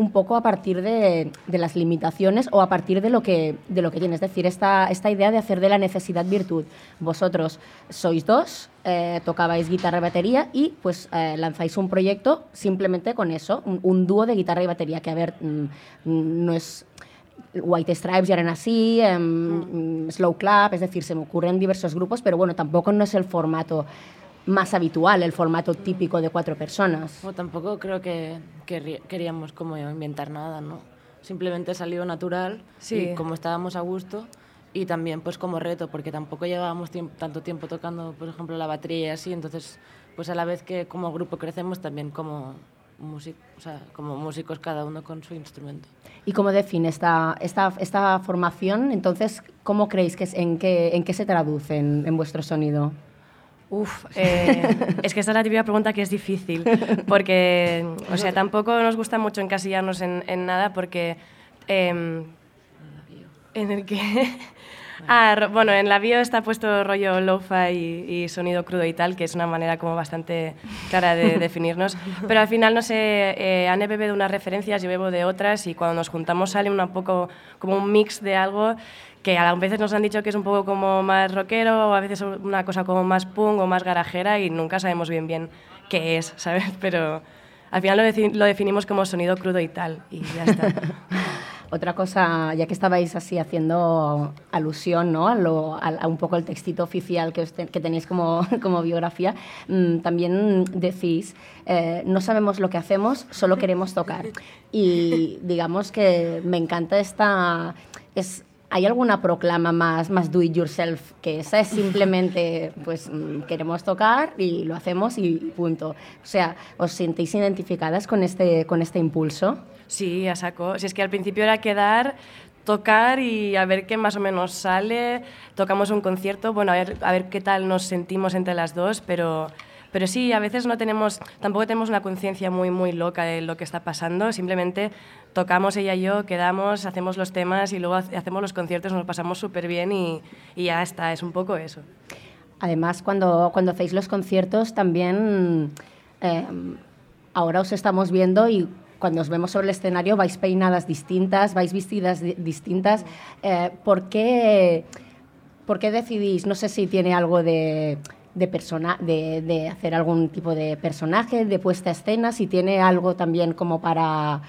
un poco a partir de, de las limitaciones o a partir de lo que, de lo que tiene. Es decir, esta, esta idea de hacer de la necesidad virtud. Vosotros sois dos, eh, tocabais guitarra y batería y pues eh, lanzáis un proyecto simplemente con eso, un, un dúo de guitarra y batería, que a ver, mm, mm, no es... White Stripes ya eran así, mm, Slow Clap, es decir, se me ocurren diversos grupos, pero bueno, tampoco no es el formato más habitual, el formato típico de cuatro personas. Bueno, tampoco creo que, queríamos como inventar nada, ¿no? Simplemente salió natural Sí. y como estábamos a gusto, y también pues como reto, porque tampoco llevábamos tiemp- tanto tiempo tocando, por ejemplo, la batería y así, entonces pues a la vez que como grupo crecemos también como, o sea, como músicos cada uno con su instrumento. ¿Y cómo define esta, esta, esta formación? Entonces, ¿cómo creéis que es, en, qué, en qué se traduce en, en vuestro sonido? Uf, eh, es que esta es la típica pregunta que es difícil, porque, o sea, tampoco nos gusta mucho encasillarnos en, en nada, porque em, en el que... Ah, bueno, en la bio está puesto rollo lo-fi y, y sonido crudo y tal, que es una manera como bastante clara de definirnos. Pero al final, no sé, eh, Anne bebe de unas referencias, yo bebo de otras, y cuando nos juntamos sale un poco como un mix de algo que a veces nos han dicho que es un poco como más rockero, o a veces una cosa como más punk o más garajera, y nunca sabemos bien bien qué es, ¿sabes? Pero al final lo, lo definimos como sonido crudo y tal, y ya está. Otra cosa, ya que estabais así haciendo alusión ¿no? a, lo- a- a un poco el textito oficial que, te- que tenéis como, como biografía, mm, también decís, eh, no sabemos lo que hacemos, solo queremos tocar. Y digamos que me encanta esta... Es, ¿Hay alguna proclama más, más do it yourself que esa? Es simplemente, pues mm, queremos tocar y lo hacemos y punto. O sea, ¿os sentéis identificadas con este, con este impulso? Sí, a saco. Si es que al principio era quedar, tocar y a ver qué más o menos sale. Tocamos un concierto, bueno, a ver, a ver qué tal nos sentimos entre las dos, pero, pero sí, a veces no tenemos, tampoco tenemos una conciencia muy, muy loca de lo que está pasando. Simplemente tocamos ella y yo, quedamos, hacemos los temas y luego hace- hacemos los conciertos, nos pasamos súper bien y, y ya está, es un poco eso. Además, cuando, cuando hacéis los conciertos, también eh, ahora os estamos viendo y cuando os vemos sobre el escenario vais peinadas distintas, vais vestidas di- distintas. Eh, ¿por, qué, por qué decidís? No sé si tiene algo de, de, persona, de, de hacer algún tipo de personaje, de puesta a escena, si tiene algo también como para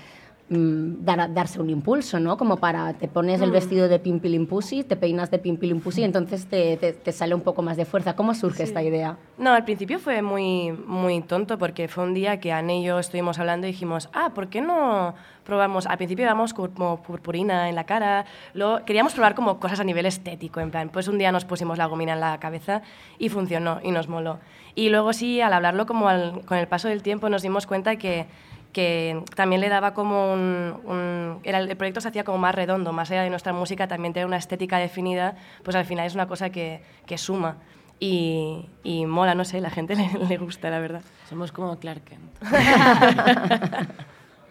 dar- darse un impulso, ¿no? Como para, te pones el Mm. vestido de Pimpilimpussi, te peinas de Pimpilimpussi, entonces te, te, te sale un poco más de fuerza. ¿Cómo surge Sí. esta idea? No, al principio fue muy, muy tonto porque fue un día que Anne y yo estuvimos hablando y dijimos, ah, ¿por qué no probamos? Al principio íbamos como purpurina en la cara, luego queríamos probar como cosas a nivel estético, en plan, pues un día nos pusimos la gomina en la cabeza y funcionó y nos moló. Y luego sí, al hablarlo como al- con el paso del tiempo nos dimos cuenta que que también le daba como un... un- era, el proyecto se hacía como más redondo, más allá de nuestra música, también tener una estética definida, pues al final es una cosa que, que suma y, y mola, no sé, la gente le, le gusta, la verdad. Somos como Clark Kent.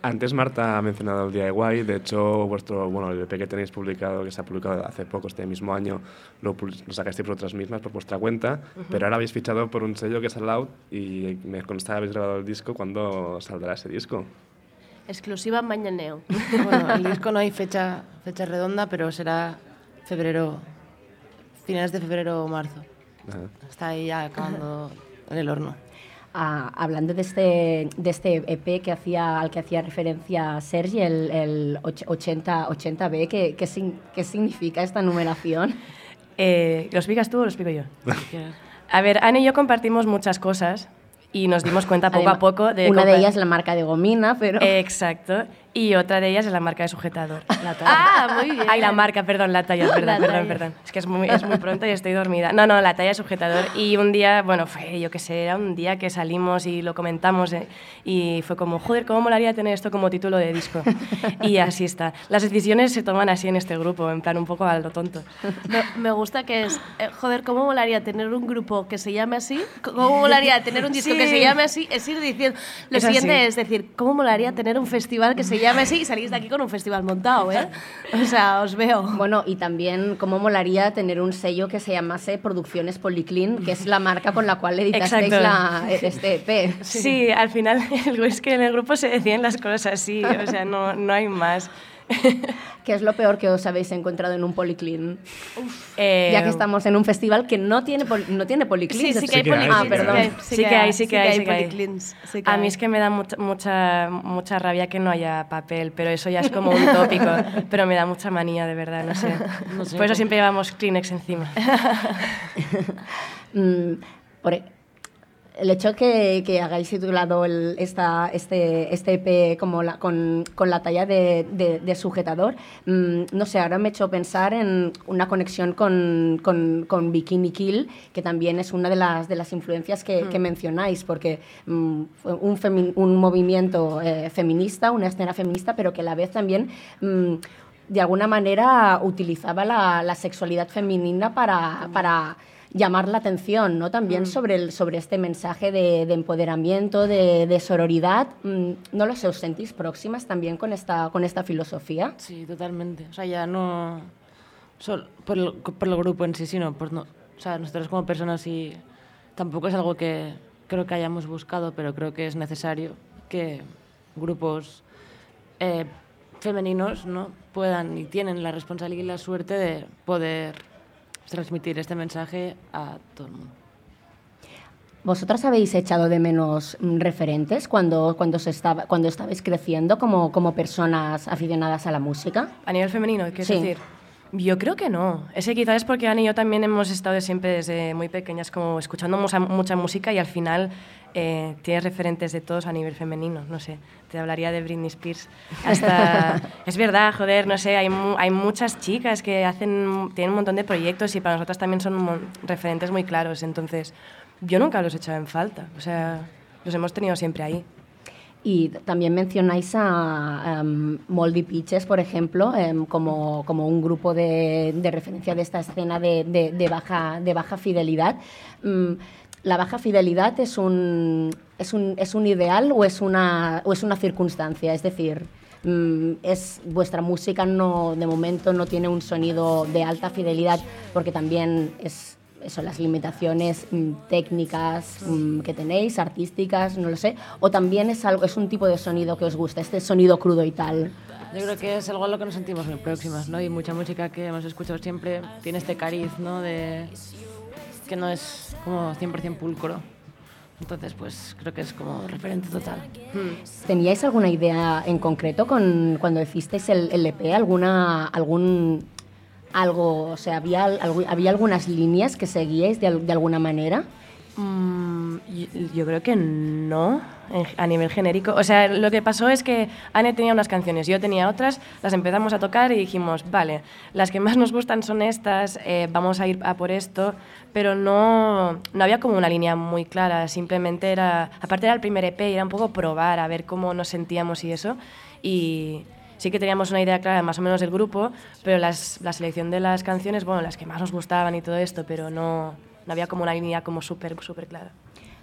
Antes Marta ha mencionado el DIY, de hecho vuestro, bueno, el EP que tenéis publicado, que se ha publicado hace poco, este mismo año, lo, lo sacasteis vosotras mismas por vuestra cuenta, Ujú. pero ahora habéis fichado por un sello que es Loud y me consta que habéis grabado el disco, ¿cuándo saldrá ese disco? Exclusiva Mañaneo. Bueno, el disco no hay fecha, fecha redonda, pero será febrero, finales de febrero o marzo. Está ahí ya acabando en el horno. Ah, hablando de este, de este EP que hacía, al que hacía referencia Sergi, el, el och- 80, 80B, ¿qué, qué, sin- qué significa esta numeración? Eh, ¿Lo explicas tú o lo explico yo? A ver, Anne y yo compartimos muchas cosas y nos dimos cuenta poco Además, a poco de... Una de ellas la marca de gomina, pero... Exacto. Y otra de ellas es la marca de sujetador. La talla. Ah, muy bien. Ay, la marca, perdón, la talla, perdón, La perdón, talla. perdón. Es que es muy, es muy pronto y estoy dormida. No, no, la talla de sujetador. Y un día, bueno, fue, yo qué sé, era un día que salimos y lo comentamos eh, y fue como, joder, ¿cómo molaría tener esto como título de disco? Y así está. Las decisiones se toman así en este grupo, en plan un poco a lo tonto. Me, me gusta que es, eh, joder, ¿cómo molaría tener un grupo que se llame así? ¿Cómo molaría tener un disco que Sí. se llame así? Es ir diciendo, lo Es siguiente así. es decir, ¿cómo molaría tener un festival que se llame así y salís de aquí con un festival montado, eh? O sea, os veo. Bueno, y también cómo molaría tener un sello que se llamase Producciones Policlean, que es la marca con la cual editasteis la, este EP. Sí, al final es que en el grupo se decían las cosas así, o sea, no, no hay más. ¿Qué es lo peor que os habéis encontrado en un Policlean? Eh, ya que estamos en un festival que no tiene, pol- no tiene Policlean. Sí, sí que hay policlins. Ah, perdón. Sí que hay, sí que hay, A mí es que me da mucha, mucha, mucha rabia que no haya papel, pero eso ya es como un tópico. Pero me da mucha manía, de verdad, no sé. No sé Por eso siempre llevamos Kleenex encima. Mm, por e- el hecho que, que hagáis titulado el- esta, este, este EP como la, con, con la talla de, de- de sujetador, mm, no sé, ahora me he hecho pensar en una conexión con, con, con Bikini Kill, que también es una de las, de las influencias que, que mencionáis, porque mm, fue un, femi- un movimiento eh, feminista, una escena feminista, pero que a la vez también... mm, de alguna manera utilizaba la, la sexualidad femenina para, para llamar la atención, ¿no? También sobre, el, sobre este mensaje de, de empoderamiento, de, de sororidad. Mm, ¿No lo sé, os sentís próximas también con esta, con esta filosofía? Sí, totalmente. O sea, ya no solo por el, por el grupo en sí, sino por no, o sea, nosotros como personas y tampoco es algo que creo que hayamos buscado, pero creo que es necesario que grupos eh, femeninos no puedan y tienen la responsabilidad y la suerte de poder transmitir este mensaje a todo el mundo. ¿Vosotras habéis echado de menos mm, referentes cuando, cuando, se estaba, cuando estabais creciendo como, como personas aficionadas a la música? A nivel femenino, ¿qué Sí. decir? Yo creo que no. Ese quizás es porque Ana y yo también hemos estado siempre desde muy pequeñas como escuchando mucha, mucha música y al final eh, tienes referentes de todos a nivel femenino. No sé, te hablaría de Britney Spears. Hasta, es verdad, joder, no sé, hay, mu- hay muchas chicas que hacen, tienen un montón de proyectos y para nosotras también son referentes muy claros. Entonces, yo nunca los he echado en falta. O sea, los hemos tenido siempre ahí. Y también mencionáis a em, Moldy Peaches, por ejemplo, em, como, como un grupo de, de referencia de esta escena de, de- de baja, de baja fidelidad. Mm, ¿La baja fidelidad es un, es un, es un ideal o es una, o es una circunstancia? Es decir, mm, es, vuestra música no, de momento no tiene un sonido de alta fidelidad porque también es eso, las limitaciones mm, técnicas mm, que tenéis, artísticas, no lo sé, o también es algo, es un tipo de sonido que os gusta, este sonido crudo y tal. Yo creo que es algo a lo que nos sentimos muy próximas, ¿no? Y mucha música que hemos escuchado siempre tiene este cariz, ¿no? De que no es como 100% pulcro. Entonces, pues creo que es como referente total. ¿Teníais alguna idea en concreto con cuando hicisteis el, el EP? ¿Alguna, algún algo, o sea, había, había algunas líneas que seguíais de, de alguna manera? Mm, yo, yo creo que no, en- a nivel genérico. O sea, lo que pasó es que Anne tenía unas canciones, yo tenía otras, las empezamos a tocar y dijimos, vale, las que más nos gustan son estas, eh, vamos a ir a por esto, pero no, no había como una línea muy clara, simplemente era, aparte era el primer EP era un poco probar, a ver cómo nos sentíamos y eso, y sí que teníamos una idea clara más o menos del grupo, pero las- la selección de las canciones, bueno, las que más nos gustaban y todo esto, pero no, no había como una línea como súper, súper clara.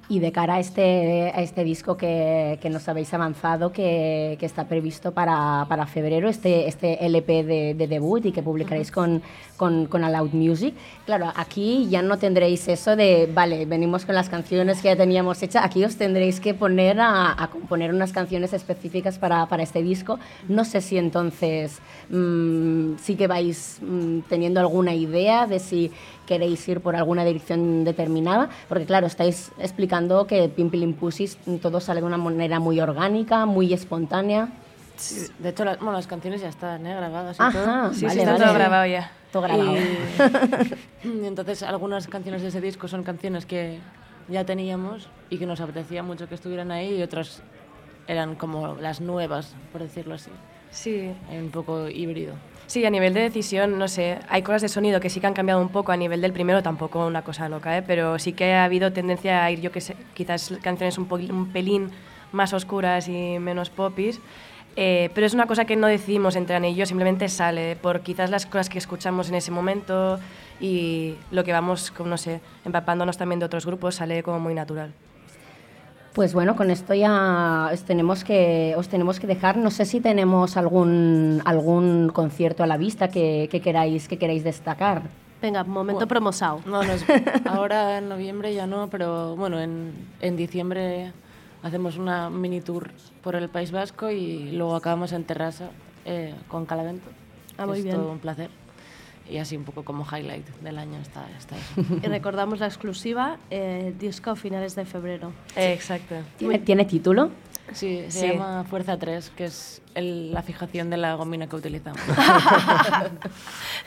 Y de cara a este, a este disco que, que nos habéis avanzado, que, que está previsto para, para febrero, este, este LP de, de debut y que publicaréis con, con, con Aloud Music, claro, aquí ya no tendréis eso de, vale, venimos con las canciones que ya teníamos hechas, aquí os tendréis que poner a, a componer unas canciones específicas para, para este disco. No sé si entonces mm, sí que vais mm, teniendo alguna idea de si queréis ir por alguna dirección determinada, porque claro, estáis explicando que Pimpilin Pussies todo sale de una manera muy orgánica, muy espontánea. Sí, de hecho, las, bueno, las canciones ya están ¿eh? grabadas y Ajá, todo. Sí, sí, vale, está vale. todo grabado ya. Todo grabado. Y, y entonces, algunas canciones de ese disco son canciones que ya teníamos y que nos apetecía mucho que estuvieran ahí y otras eran como las nuevas, por decirlo así. Sí. Hay un poco híbrido. Sí, a nivel de decisión, no sé, hay cosas de sonido que sí que han cambiado un poco a nivel del primero, tampoco una cosa loca, ¿eh? pero sí que ha habido tendencia a ir, yo que sé, quizás canciones un, un pelín más oscuras y menos popis, eh, pero es una cosa que no decidimos entre Ana y yo, simplemente sale por quizás las cosas que escuchamos en ese momento y lo que vamos, no sé, empapándonos también de otros grupos, sale como muy natural. Pues bueno, con esto ya os tenemos que, os tenemos que dejar. No sé si tenemos algún, algún concierto a la vista que, que queráis, que queráis destacar. Venga, momento promosao. No, no, es- ahora en noviembre ya no, pero bueno, en, en diciembre hacemos una mini tour por el País Vasco y luego acabamos en Terrassa eh, con Calavento. Ah, muy es bien. todo un placer. Y así un poco como highlight del año está, está eso. Y recordamos la exclusiva, eh, disco a finales de febrero. Exacto. ¿Tiene, ¿tiene título? Sí, se Sí. llama Fuerza 3, que es el- la fijación de la gomina que utilizamos.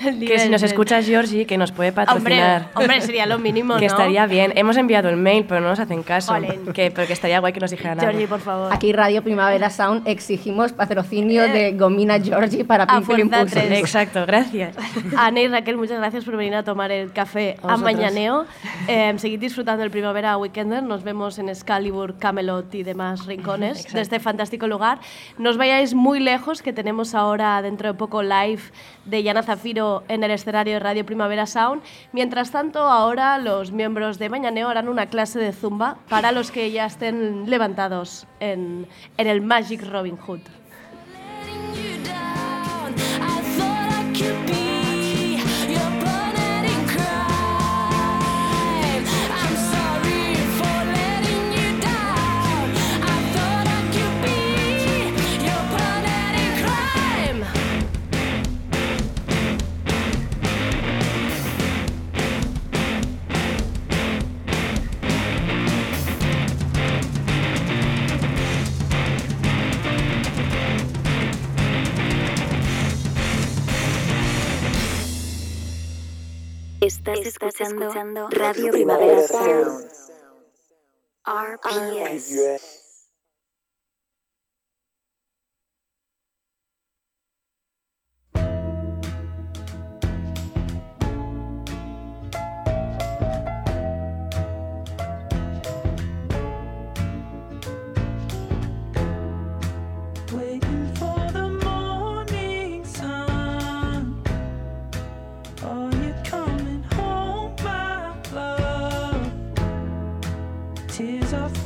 El Que si nos escuchas, Georgie, que nos puede patrocinar. Hombre, hombre, sería lo mínimo, Que ¿no? estaría bien. Hemos enviado el mail, pero no nos hacen caso. Que, pero que estaría guay que nos dijeran algo. Georgie, por favor. Aquí Radio Primavera Sound exigimos patrocinio de Gomina Georgie para Impulsos. tres. Exacto, gracias. Ana y Raquel, muchas gracias por venir a tomar el café A a. Mañaneo. Eh, seguid disfrutando del Primavera Weekender. Nos vemos en Excalibur, Camelot y demás rincones Exacto. de este fantástico lugar. No os vayáis muy lejos, que tenemos ahora dentro de poco live de Yana Zafiro en el escenario de Radio Primavera Sound. Mientras tanto, ahora los miembros de Mañaneo harán una clase de zumba para los que ya estén levantados en, en el Magic Robin Hood. Estás, escuchando, Radio Primavera Sound. RPS. Tears are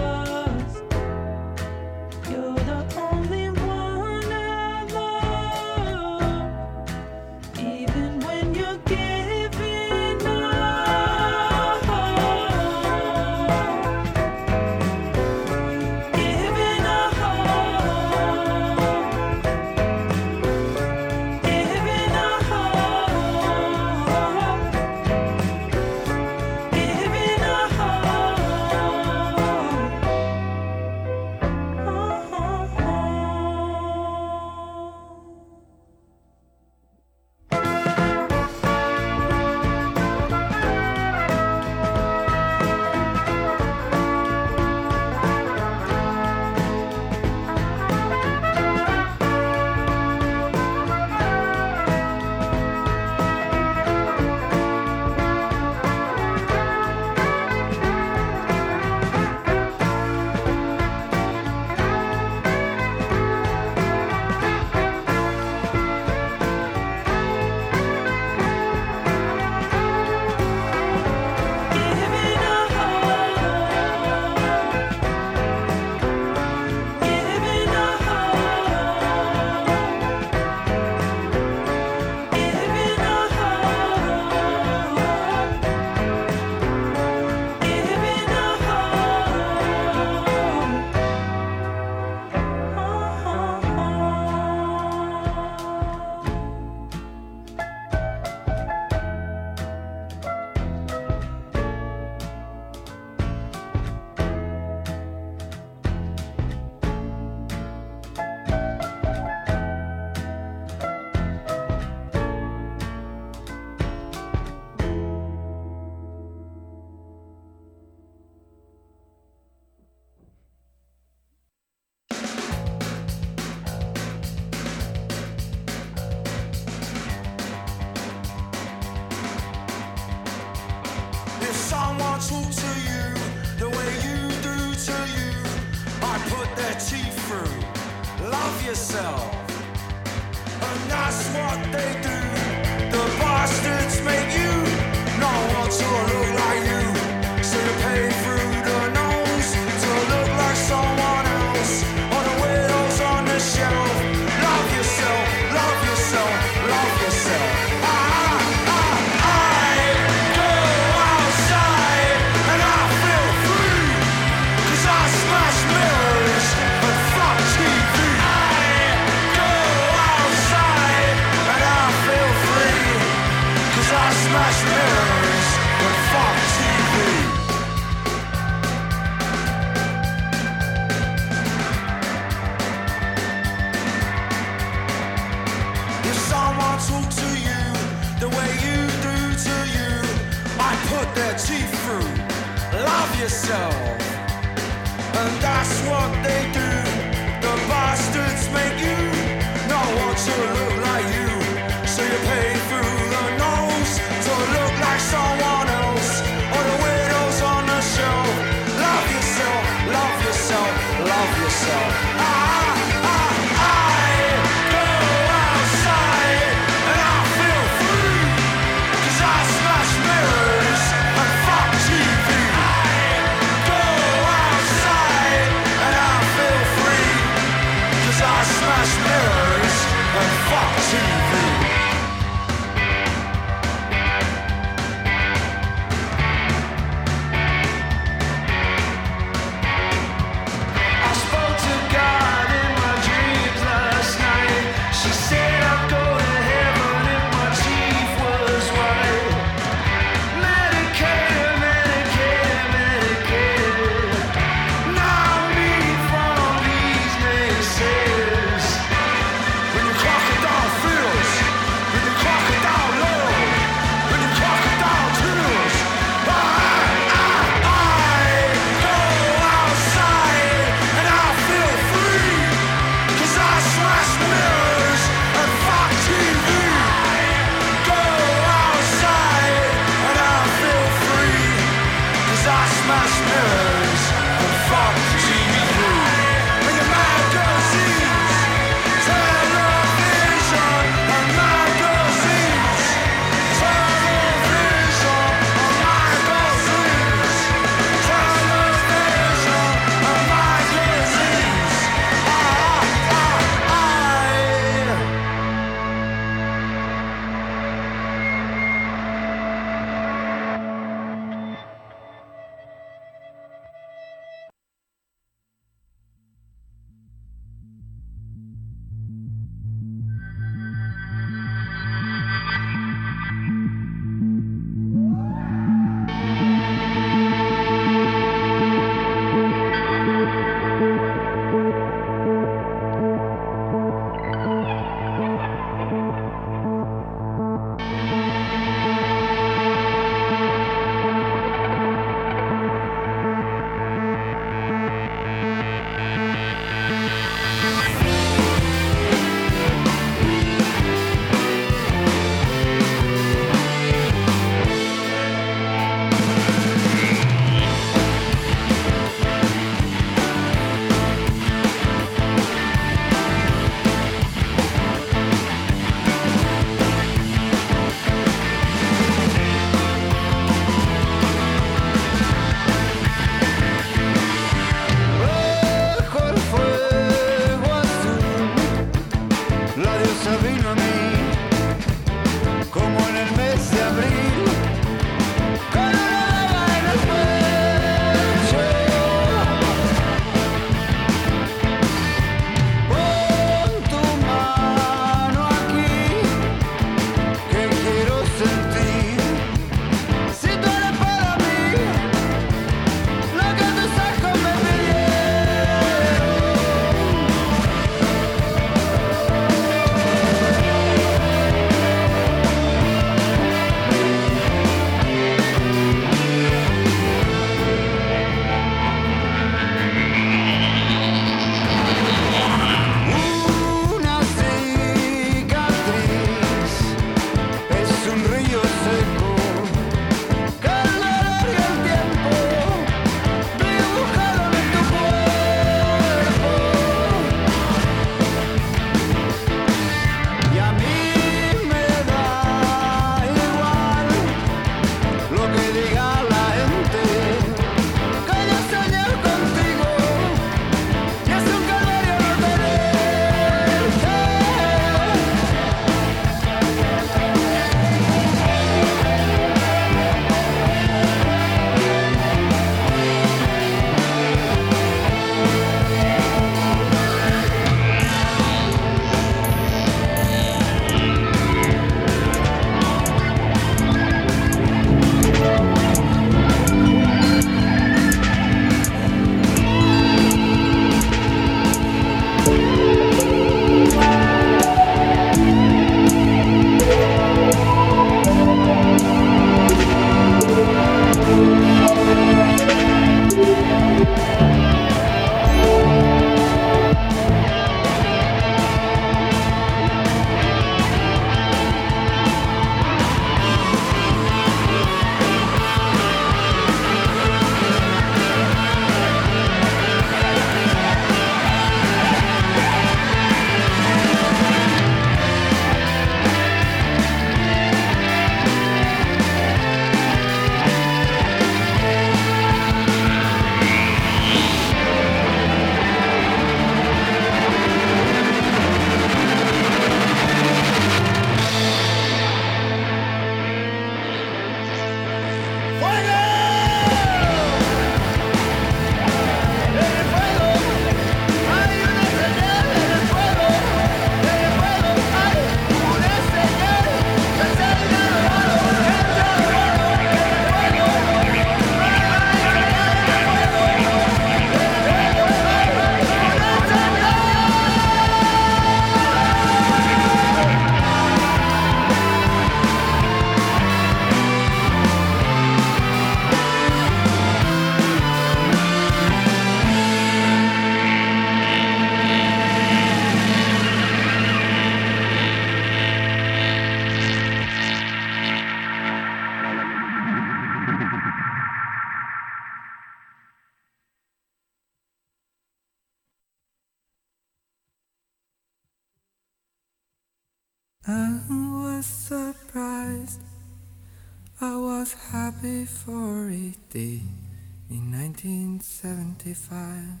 1975.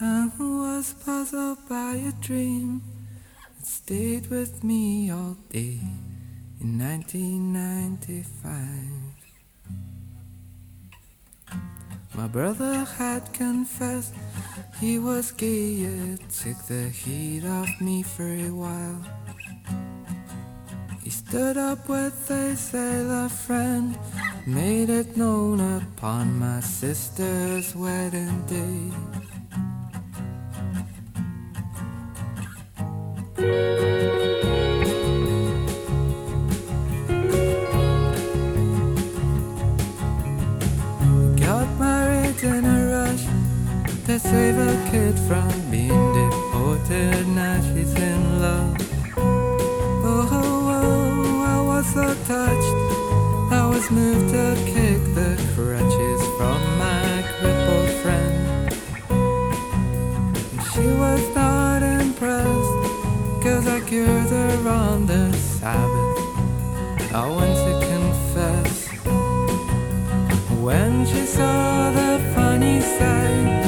I was puzzled by a dream that stayed with me all day in 1995. My brother had confessed he was gay, it took the heat off me for a while. Stood up with a sailor friend, made it known upon my sister's wedding day. Got married in a rush to save a kid from being deported. Now she's in love. Oh, was so touched. I was moved to kick the crutches from my crippled friend. And she was not impressed, cause I cured her on the Sabbath. I want to confess. When she saw the funny side,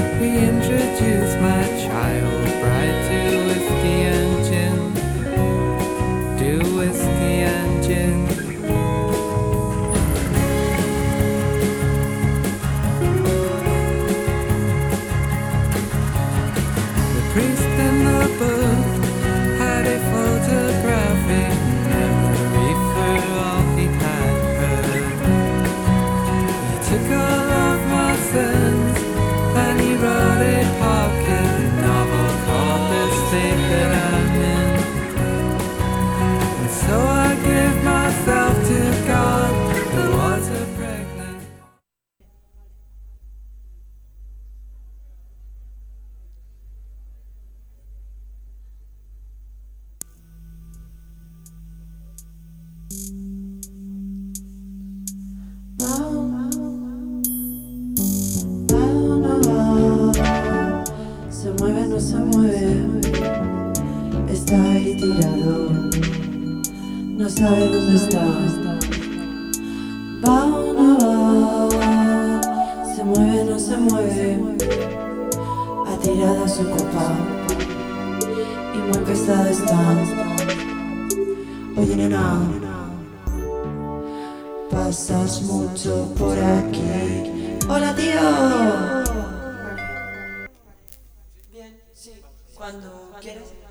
mueve. Ha tirado su copa. Y muy pesado está. Oye, nena. Pasas mucho por aquí. Hola, tío. Bien, sí. Cuando quieras.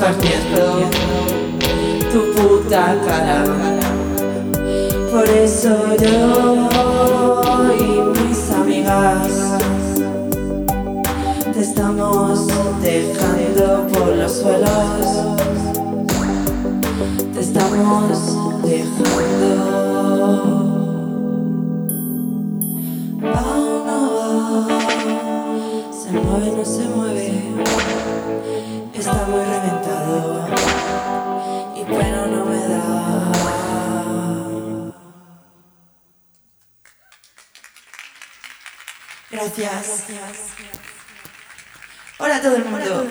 Partiendo tu puta cara. Por eso yo y mis amigas te estamos dejando por los suelos. Te estamos dejando. Va, se mueve, no se mueve. Está Gracias. Hola a todo el mundo.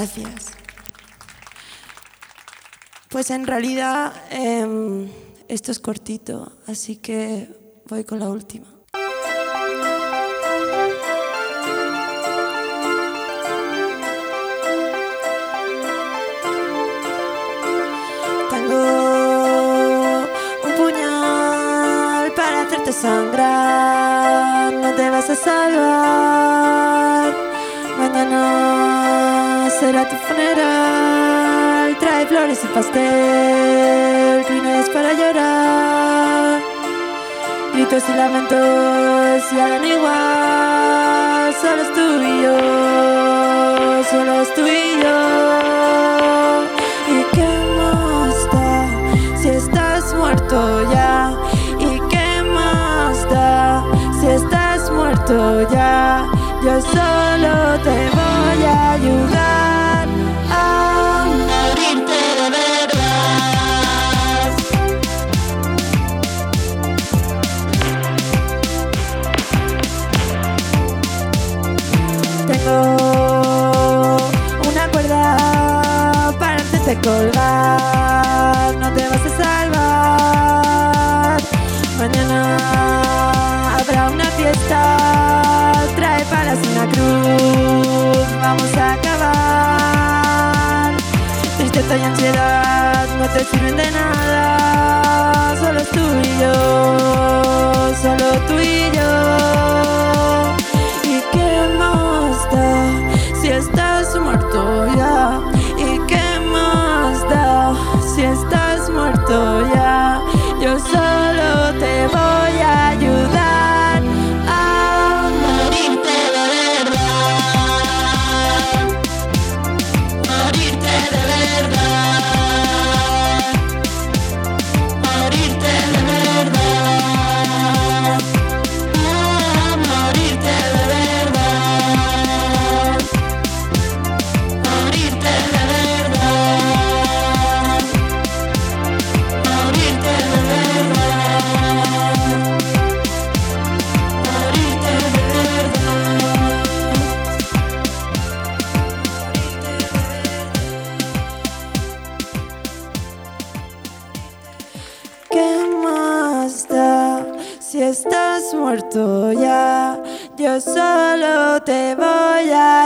Gracias. Pues en realidad em, esto es cortito, así que voy con la última. Tengo un puñal para hacerte sangrar, será tu funeral, trae flores y pastel, crines para llorar. Gritos y lamentos y hagan igual, solo es tú y yo, solo es tú y yo. ¿Y qué más da si estás muerto ya? ¿Y qué más da si estás muerto colgar, tú y yo.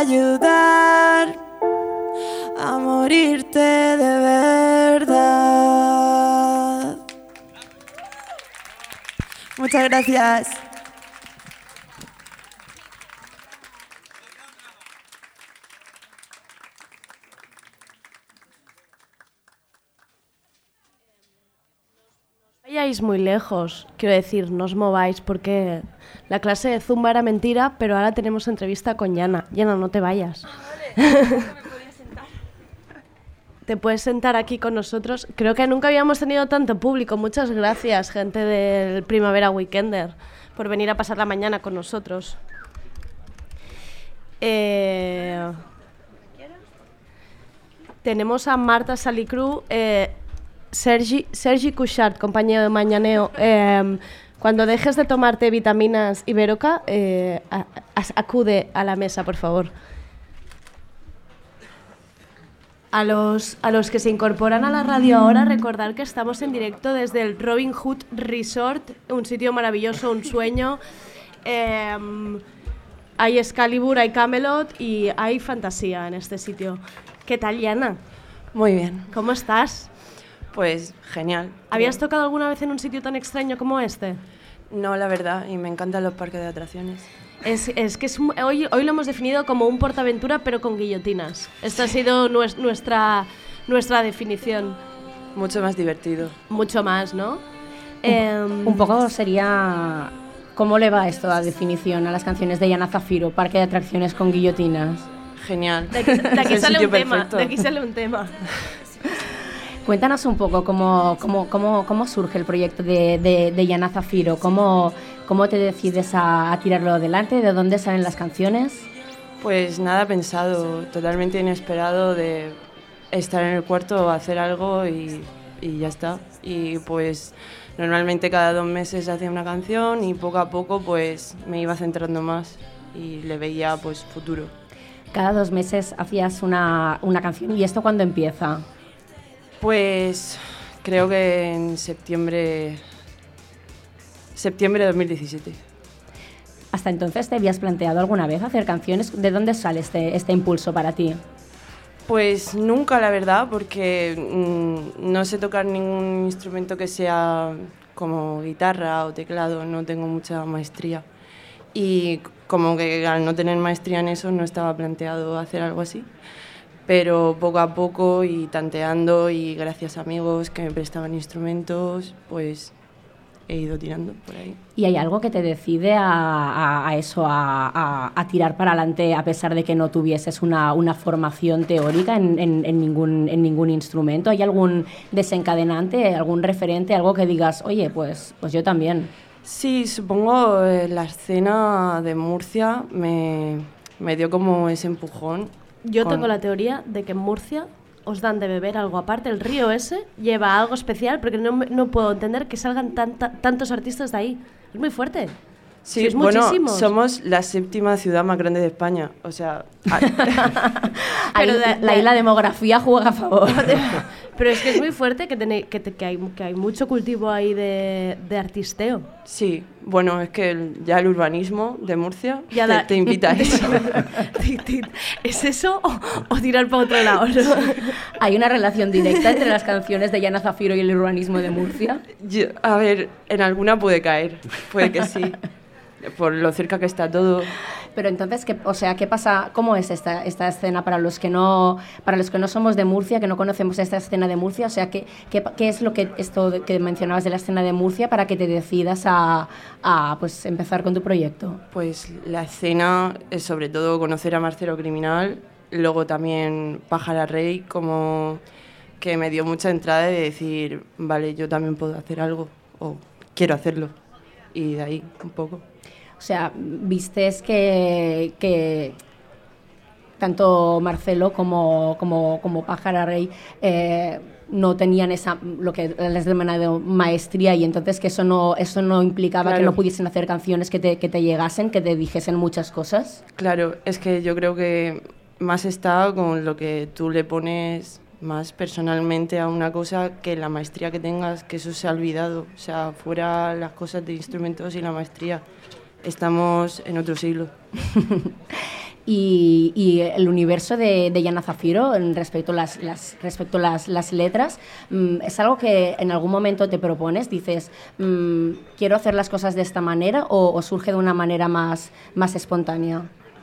Ayudar a morirte de verdad. Muchas gracias. vayáis muy lejos, quiero decir, no os mováis porque la clase de Zumba era mentira, pero ahora tenemos entrevista con Yana. Yana, no te vayas. te puedes sentar aquí con nosotros. Creo que nunca habíamos tenido tanto público. Muchas gracias, gente del Primavera Weekender, por venir a pasar la mañana con nosotros. Eh, tenemos a Marta Salicru, eh, Sergi, Sergi Cuixart, compañero de Mañaneo. eh, cuando dejes de tomarte vitaminas Iberoca, eh, a- a- acude a la mesa, por favor. A los, a los que se incorporan a la radio ahora, recordar que estamos en directo desde el Robin Hood Resort, un sitio maravilloso, un sueño. Em, hay Excalibur, hay Camelot y hay fantasía en este sitio. ¿Qué tal, Yana? Muy bien. ¿Cómo estás? Pues genial. ¿Habías tocado alguna vez en un sitio tan extraño como este? No, la verdad, y me encantan los parques de atracciones. Es, es que es hoy, hoy lo hemos definido como un portaventura, pero con guillotinas. Esta ha sido nues- nuestra, nuestra definición. Mucho más divertido. Mucho más, ¿no? Em, Un poco sería... ¿Cómo le va esto a definición a las canciones de Yana Zafiro, Parque de Atracciones con guillotinas? Genial. De aquí, de sale un tema. De aquí sale un tema. Cuéntanos un poco cómo, cómo, cómo, cómo surge el proyecto de, de, de Yana Zafiro, cómo, cómo te decides a, a tirarlo adelante, de dónde salen las canciones. Pues nada pensado, totalmente inesperado de estar en el cuarto, hacer algo y, y ya está. Y pues normalmente cada dos meses hacía una canción y poco a poco pues me iba centrando más y le veía pues futuro. Cada dos meses hacías una, una canción y esto cuándo empieza. Pues creo que en septiembre, septiembre de 2017. ¿Hasta entonces te habías planteado alguna vez hacer canciones? ¿De dónde sale este, este impulso para ti? Pues nunca, la verdad, porque mm, no sé tocar ningún instrumento que sea como guitarra o teclado, no tengo mucha maestría. Y como que al no tener maestría en eso no estaba planteado hacer algo así. Pero poco a poco y tanteando y gracias a amigos que me prestaban instrumentos, pues he ido tirando por ahí. ¿Y hay algo que te decide a, a- a eso, a, a- tirar para adelante a pesar de que no tuvieses una, una formación teórica en, en- en ningún, en ningún instrumento? ¿Hay algún desencadenante, algún referente, algo que digas, oye, pues, pues yo también? Sí, supongo eh, la escena de Murcia me, me dio como ese empujón. Yo con- tengo la teoría de que en Murcia os dan de beber algo aparte. El río ese lleva algo especial porque no, me- no puedo entender que salgan tanta- tantos artistas de ahí. Es muy fuerte. Sí, Sois bueno, muchísimos. somos la séptima ciudad más grande de España. O sea, Ahí Pero la, la demografía juega a favor. Pero es que es muy fuerte que, tenéis- que, te- que hay, que hay mucho cultivo ahí de, de artisteo. sí, bueno, es que el- ya el urbanismo de Murcia Ya te, da- te invita a eso. ¿Es eso o, o tirar para otro lado? no? Hay una relación directa entre las canciones de Yana Zafiro y el urbanismo de Murcia. Yo- a ver, en alguna puede caer, puede que sí, por lo cerca que está todo. Pero entonces, ¿qué, o sea, ¿qué pasa? ¿Cómo es esta, esta escena para los que no para los que no somos de Murcia, que no conocemos esta escena de Murcia? O sea, ¿qué, qué, qué es lo que esto que mencionabas de la escena de Murcia para que te decidas a, a, pues empezar con tu proyecto? Pues la escena es sobre todo conocer a Marcelo Criminal, luego también Pájara Rey, como que me dio mucha entrada de decir, vale, yo también puedo hacer algo, o quiero hacerlo. Y de ahí un poco. O sea, vistes que, que tanto Marcelo como, como, como Pájara Rey eh, no tenían esa, lo que les denominado maestría y entonces que eso no, eso no implicaba que Claro. no pudiesen hacer canciones que te, que te llegasen, que te dijesen muchas cosas. Claro, es que yo creo que más está con lo que tú le pones más personalmente a una cosa que la maestría que tengas, que eso se ha olvidado. O sea, fuera las cosas de instrumentos y la maestría. Estamos en otro siglo. Y, y el universo de, de Yana Zafiro en respecto a las, las- respecto a las, las letras, mm, ¿es algo que en algún momento te propones? Dices, mm, ¿quiero hacer las cosas de esta manera o, o surge de una manera más, más espontánea?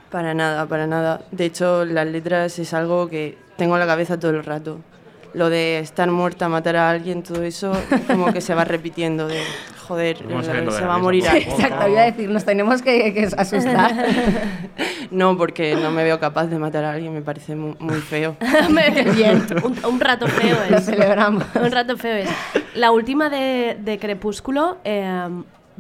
Para nada, para nada. De hecho, las letras es algo que tengo en la cabeza todo el rato. Lo de estar muerta, matar a alguien, todo eso, como que se va repitiendo de, joder, se va a morir poco a alguien. poco. Exacto, iba a decir, nos tenemos que, que asustar. No, porque no me veo capaz de matar a alguien, me parece mu- muy, feo. Bien, un, un rato feo es. Lo celebramos. Un rato feo es. La última de, de Crepúsculo eh,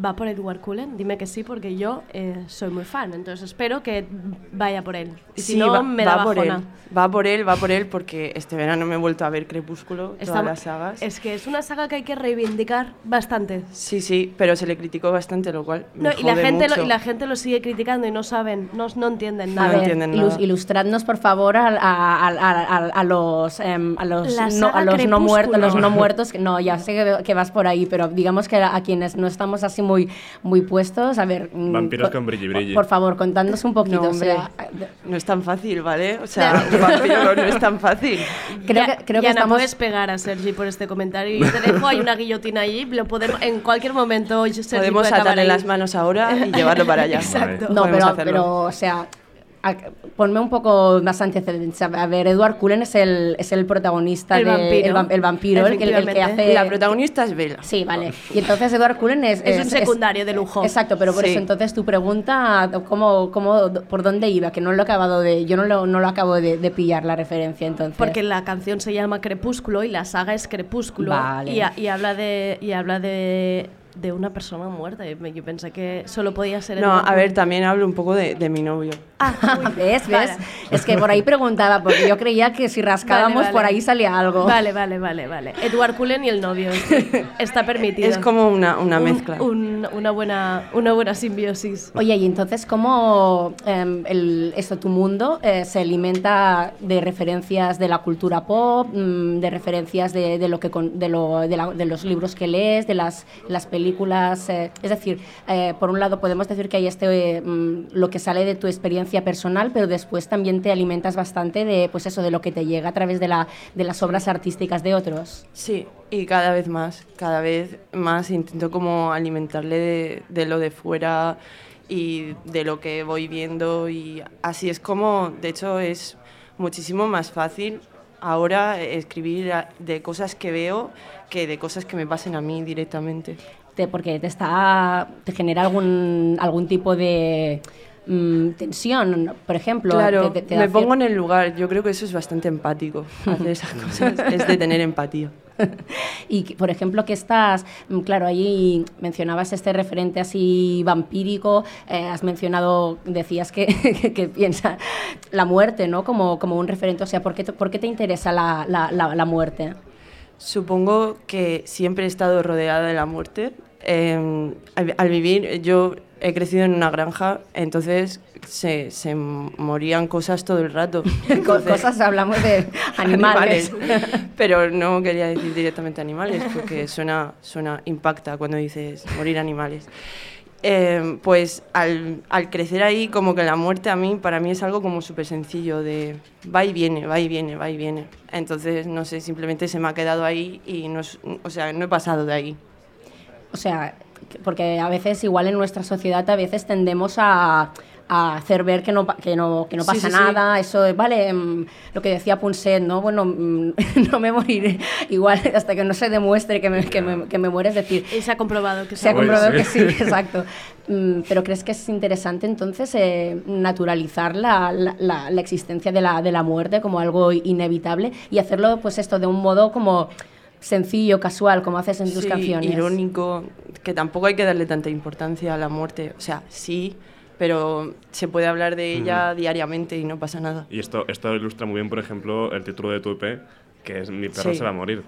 va por Edward Cullen. Dime que sí, porque yo eh, soy muy fan. Entonces espero que vaya por él. Y si Sí, no, va, me va da por él. bajona. Va por él, va por él, porque este verano me he vuelto a ver Crepúsculo, Está- todas las sagas. Es que es una saga que hay que reivindicar bastante. Sí, sí, pero se le criticó bastante, lo cual me No, y, la jode gente lo, mucho. y la gente lo sigue criticando y no saben, no, no entienden A nada. ver, ilus- ilustradnos por favor a, a- a- a- a los em, a los no, a los no muertos los no muertos que no ya sé que, que vas por ahí pero digamos que a quienes no estamos así muy muy puestos a ver mm, Vampiros por- con brilli brilli. por favor contadnos un poquito No, o hombre, sea, no es tan fácil, ¿vale? O sea, un vampiro no es tan fácil. Creo ya, que- creo que ya no estamos- puedes pegar a Sergi por este comentario. Yo te dejo, hay una guillotina allí, lo podemos, en cualquier momento Sergi Podemos atarle ahí. las manos ahora y llevarlo para allá. Exacto. no pero pero o sea a- ponme un poco más antecedentes. A ver, Edward Cullen es el, es el protagonista El de vampiro. el, vam- el vampiro, el, que- el que Efectivamente. hace La protagonista es Bella. Sí, vale. Y entonces Edward Cullen es... Es un secundario de lujo. Exacto, pero por Sí. eso entonces tu pregunta, ¿cómo, cómo, ¿por dónde iba? Que no lo he acabado de... Yo no lo, no lo acabo de, de pillar la referencia, entonces. Porque la canción se llama Crepúsculo y la saga es Crepúsculo. Vale. Y, a- y habla de y habla de, de una persona muerta. Yo pensé que solo podía ser No, Edward a ver, también hablo un poco de, de mi novio. ¿Ves? ¿Ves? Vale. Es que por ahí preguntaba, porque yo creía que si rascábamos Vale, vale. por ahí salía algo. Vale, vale, vale, vale. Edward Cullen y el novio. Está permitido. Es como una, una Un- mezcla. un- una, buena, una buena simbiosis. Oye, y entonces, ¿cómo em, el, esto, tu mundo eh, se alimenta de referencias de la cultura pop, mm, de referencias de, de lo que con- de, lo- de la- de los libros que lees, de las, las películas? Eh, es decir, eh, por un lado podemos decir que hay este, eh, mm, lo que sale de tu experiencia personal, pero después también te alimentas bastante de, pues eso, de lo que te llega a través de, la, de las obras artísticas de otros. Sí, y cada vez más, cada vez más intento como alimentarle de, de lo de fuera y de lo que voy viendo y así es como, de hecho es muchísimo más fácil ahora escribir de cosas que veo que de cosas que me pasen a mí directamente. Te- porque te está te genera algún algún tipo de mm, tensión por ejemplo Claro, te- te- me pongo en el lugar, yo creo que eso es bastante empático, hacer esas cosas, es de tener empatía. y por ejemplo que estás mm, claro ahí mencionabas este referente así vampírico eh, has mencionado decías que, que, que piensa la muerte no como como un referente o sea por qué te, por qué te interesa la, la, la, la muerte Supongo que siempre he estado rodeada de la muerte. Eh, al, al vivir, yo he crecido en una granja, entonces se, se morían cosas todo el rato. Entonces- cosas, hablamos de animales. Pero no quería decir directamente animales, porque suena, suena, impacta cuando dices morir animales. Eh, pues al, al crecer ahí, como que la muerte a mí, para mí es algo como súper sencillo, de va y viene, va y viene, va y viene. Entonces, no sé, simplemente se me ha quedado ahí y no, es- o sea, no he pasado de ahí. O sea, que- porque a veces, igual en nuestra sociedad, a veces tendemos a, a hacer ver que no, que no, que no Sí, pasa sí, sí. nada. Eso, es, vale, mm, lo que decía Punset, ¿no? Bueno, mm, no me moriré igual hasta que no se demuestre que me, que me, que me muero. Es decir, Y se ha comprobado que se ha muere. comprobado que Sí. sí, exacto. Mm, Pero ¿crees que es interesante entonces eh, naturalizar la, la- la- la existencia de la, de la muerte como algo inevitable y hacerlo, pues esto, de un modo como sencillo, casual, como haces en tus Sí, canciones? irónico, que tampoco hay que darle tanta importancia a la muerte. O sea, sí, pero se puede hablar de ella diariamente y no pasa nada. Y esto, esto ilustra muy bien, por ejemplo, el título de tu EP, que es Mi perro Sí. se va a morir.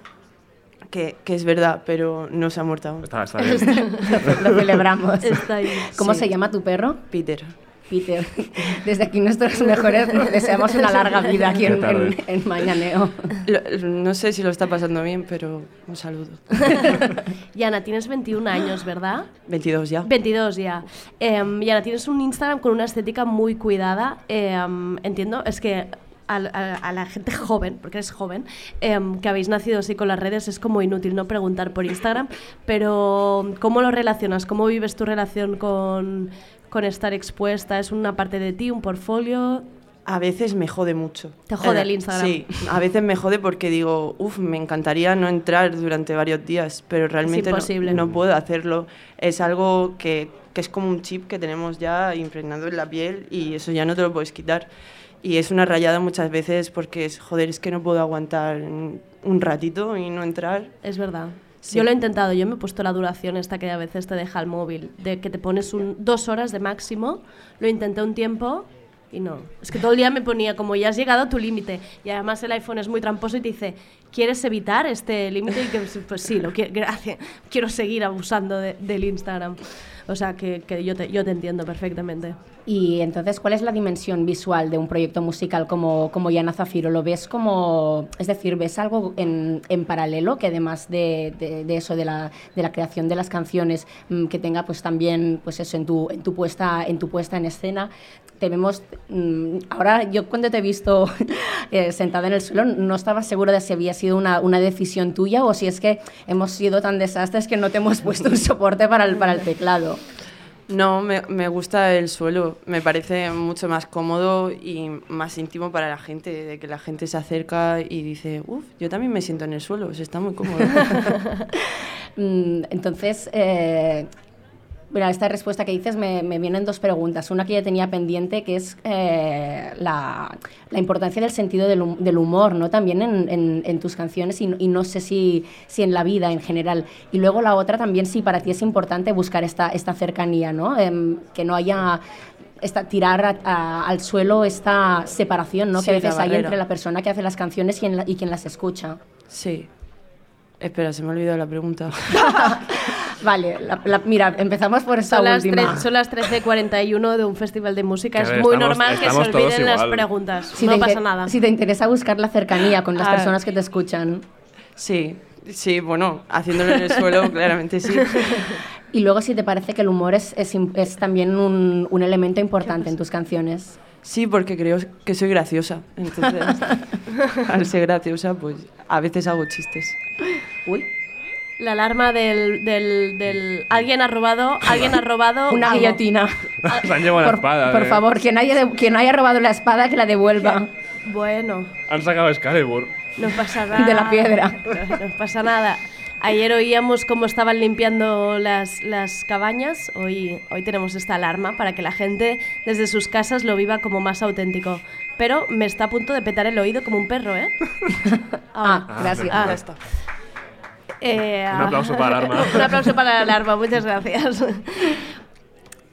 Que, que es verdad, pero no se ha muerto aún. Está, está bien. Lo celebramos. Está. ¿Cómo Sí. se llama tu perro? Peter. Peter. Desde aquí nuestros mejores deseamos una larga vida aquí en, en- en Mañaneo. Lo- no sé si lo está pasando bien, pero un saludo. Yana, tienes 21 años, ¿verdad? 22 ya. 22 ya. Em, Yana, tienes un Instagram con una estética muy cuidada. Em, entiendo, es que a, a- a la gente joven, porque eres joven, em, que habéis nacido así con las redes, es como inútil no preguntar por Instagram, pero ¿cómo lo relacionas? ¿Cómo vives tu relación con, con estar expuesta? ¿Es una parte de ti, un portfolio? A veces me jode mucho. Te jode el Instagram. Sí, a veces me jode porque digo, uff, me encantaría no entrar durante varios días, pero realmente no-. No, puedo hacerlo. Es algo que, que es como un chip que tenemos ya impregnado en la piel y eso ya no te lo puedes quitar. Y es una rayada muchas veces porque es, joder, es que no puedo aguantar un ratito y no entrar. Es verdad. Sí. Yo lo he intentado, yo me he puesto la duración esta que a veces te deja el móvil, de que te pones un, dos horas de máximo, lo intenté un tiempo y no. Es que todo el día me ponía como ya has llegado a tu límite y además el iPhone es muy tramposo y te dice, ¿quieres evitar este límite? Y que pues sí, lo quiero, gracias, quiero seguir abusando de- del Instagram. O sea que, que yo, te, yo te entiendo perfectamente. Y entonces, ¿cuál es la dimensión visual de un proyecto musical como, como Yana Zafiro? ¿Lo ves como, es decir, ves algo en, en paralelo que además de, de- de eso, de la, de la creación de las canciones, mm, que tenga pues también pues eso en tu, en tu, puesta, en tu puesta en escena? Te vemos, mm, ahora yo cuando te he visto eh, sentada en el suelo no estaba segura de si había sido una, una decisión tuya o si es que hemos sido tan desastres que no te hemos puesto un soporte para el, para el teclado. No, me, me gusta el suelo. Me parece mucho más cómodo y más íntimo para la gente, de que la gente se acerca y dice, uff, yo también me siento en el suelo, o sea, está muy cómodo. Mm, Entonces, eh, mira, esta respuesta que dices me, me vienen dos preguntas. Una que ya tenía pendiente, que es eh, la, la importancia del sentido del, hum- del humor, ¿no? También en, en- en tus canciones y, no- y no sé si, si en la vida en general. Y luego la otra también, si para ti es importante buscar esta, esta cercanía, ¿no? Em, que no haya... Esta, tirar a- a- al suelo esta separación ¿no? Sí, que a veces hay entre la persona que hace las canciones y, en la- y quien las escucha. Sí. Espera, se me ha olvidado la pregunta. Vale, la- la- mira, empezamos por esta Son las, última. tre- son las 13.41 de un festival de música. Que es ver, muy estamos- normal que se olviden las igual. preguntas. Si no pasa nada. Si te interesa buscar la cercanía con las Ah. personas que te escuchan. Sí, sí, bueno, haciéndolo en el suelo, claramente sí. Y luego si te parece que el humor es, es, im- es también un, un elemento importante en tus canciones. Sí, porque creo que soy graciosa. Entonces, al ser graciosa, pues a veces hago chistes. Uy. La alarma del, del, del- Alguien ha robado... Alguien ha robado... Una algo. guillotina. Se han llevado la Por, espada. por eh. favor, quien haya, de- quien haya robado la espada, que la devuelva. Bueno, Han sacado Excalibur. no pasa nada. De la piedra. No, no pasa nada. Ayer oíamos cómo estaban limpiando las, las cabañas. Hoy, hoy tenemos esta alarma para que la gente desde sus casas lo viva como más auténtico. Pero me está a punto de petar el oído como un perro, ¿eh? Ah, gracias. Ah. Está. Eh, Un aplauso para la alarma. Un aplauso para la alarma, muchas gracias.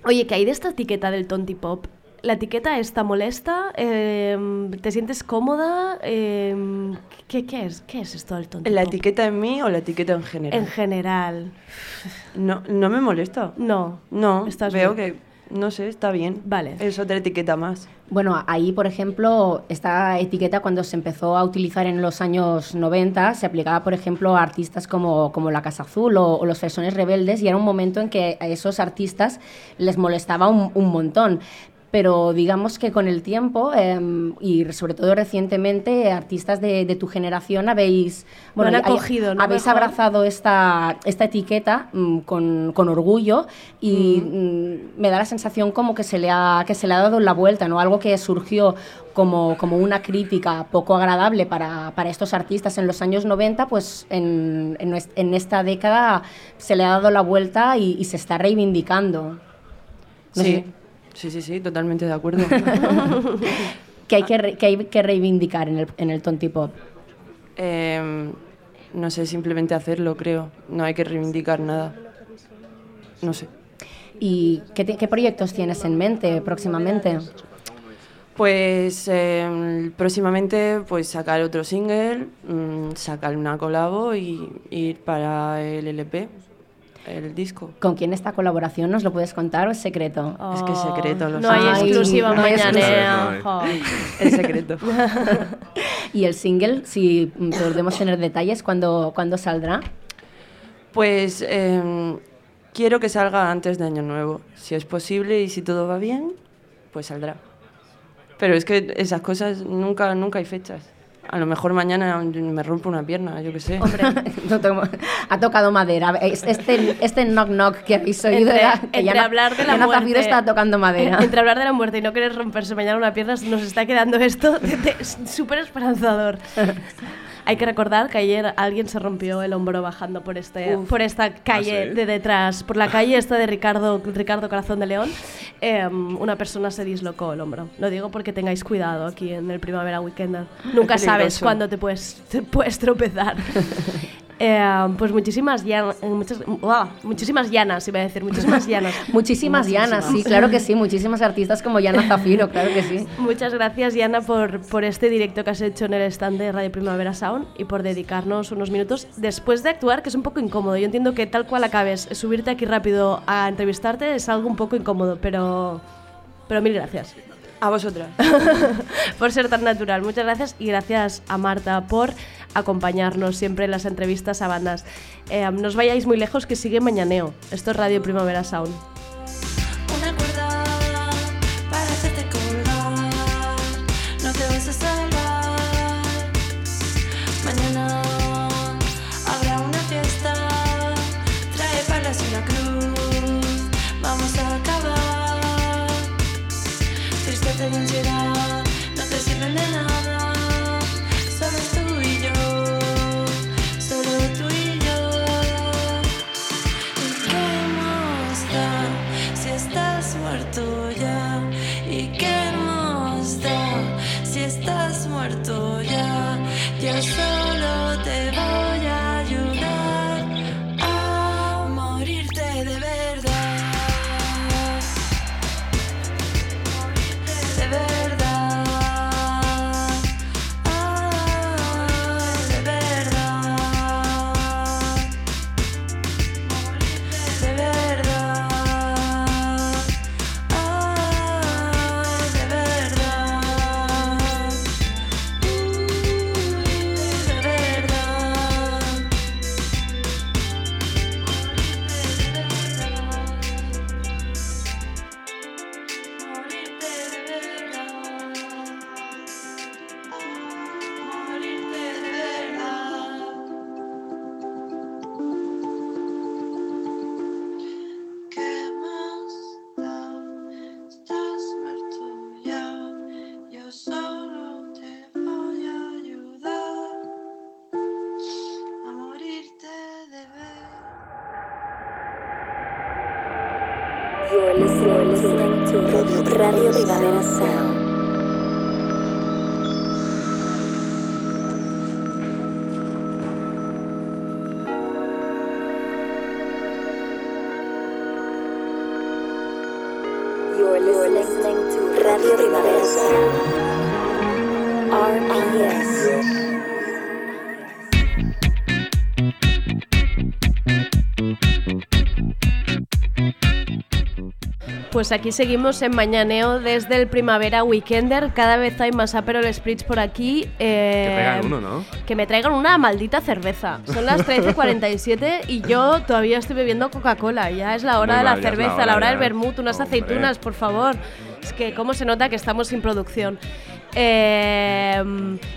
Oye, ¿qué hay de esta etiqueta del tonti pop? ¿La etiqueta esta molesta? Eh, ¿Te sientes cómoda? Eh, ¿qué, qué es? ¿Qué es esto del tonto? ¿La pop? etiqueta en mí o la etiqueta en general? En general. No, no me molesta. No. No, Estás veo bien. que, no sé, está bien. Vale. Es otra etiqueta más. Bueno, ahí, por ejemplo, esta etiqueta cuando se empezó a utilizar en los años 90 se aplicaba, por ejemplo, a artistas como, como La Casa Azul o, o los Fresones Rebeldes y era un momento en que a esos artistas les molestaba un, un montón. Pero digamos que con el tiempo em, y sobre todo recientemente, artistas de, de tu generación habéis, han hay- acogido, ¿no? habéis Mejor. abrazado esta, esta etiqueta mm, con, con orgullo y mm, me da la sensación como que se le ha, que se le ha dado la vuelta, ¿no? Algo que surgió como, como una crítica poco agradable para, para estos artistas en los años 90, pues en, en en esta década se le ha dado la vuelta y, y se está reivindicando. No sí. sé. Sí, sí, sí, totalmente de acuerdo. que hay que, re- que, hay que reivindicar en el, en el tontipop. Em, no sé, simplemente hacerlo, creo. No hay que reivindicar nada. No sé. ¿Y qué, qué proyectos tienes en mente próximamente? Pues em, próximamente pues sacar otro single, mm, sacar una colabo y ir para el LP, el disco. ¿Con quién esta colaboración? ¿Nos lo puedes contar o es secreto? Es que es secreto, lo no hay siento. exclusiva no hay mañanera. Es secreto. ¿Y el single, si podemos tener detalles, ¿cuándo, ¿cuándo saldrá? Pues em, quiero que salga antes de Año Nuevo, si es posible y si todo va bien, pues saldrá. Pero es que esas cosas nunca, nunca hay fechas. A lo mejor mañana me rompo una pierna, yo qué sé. No tomo- ha tocado madera. Es- Este, este knock knock que habéis oído Entre, era que entre Yana- hablar de la Yana muerte, está tocando madera. Entre hablar de la muerte y no querer romperse mañana una pierna, nos está quedando esto súper esperanzador. Hay que recordar que ayer alguien se rompió el hombro bajando por, este, Uf. por esta calle ¿Ah, sí? de detrás, por la calle esta de Ricardo, Ricardo Corazón de León. Em, una persona se dislocó el hombro. Lo digo porque tengáis cuidado aquí en el Primavera Weekender. Nunca Es sabes cuándo te puedes, te puedes tropezar. Eh, pues muchísimas, llan- eh, muchas, uah, muchísimas llanas, iba a decir, muchísimas llanas. Muchísimas Yanas, sí, claro que sí. Muchísimas artistas como Yana Zafiro, claro que sí. Muchas gracias, Yana, por, por este directo que has hecho en el stand de Radio Primavera Sound y por dedicarnos unos minutos después de actuar, que es un poco incómodo. Yo entiendo que tal cual acabes, subirte aquí rápido a entrevistarte es algo un poco incómodo, pero, pero mil gracias. A vosotras. por ser tan natural. Muchas gracias y gracias a Marta por acompañarnos siempre en las entrevistas a bandas. Eh, no os vayáis muy lejos que sigue Mañaneo. Esto es Radio Primavera Sound. Pues aquí seguimos en Mañaneo desde el Primavera Weekender. Cada vez hay más Aperol Spritz por aquí. eh, Que traigan uno, ¿no? Que me traigan una maldita cerveza. Son las 13.47 y yo todavía estoy bebiendo Coca-Cola. Ya es la hora Muy de la mal, es la cerveza, hora la hora del vermut, unas Hombre. aceitunas, por favor. Es que cómo se nota que estamos sin producción. Eh,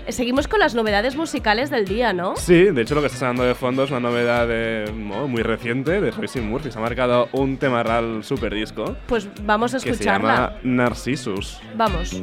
seguimos con las novedades musicales del día, ¿no? Sí, de hecho lo que está sonando de fondo es una novedad de, mo- muy reciente de Royce Murphy. Se ha marcado un tema real super disco Pues vamos a que se escucharla. llama Narcissus. Vamos.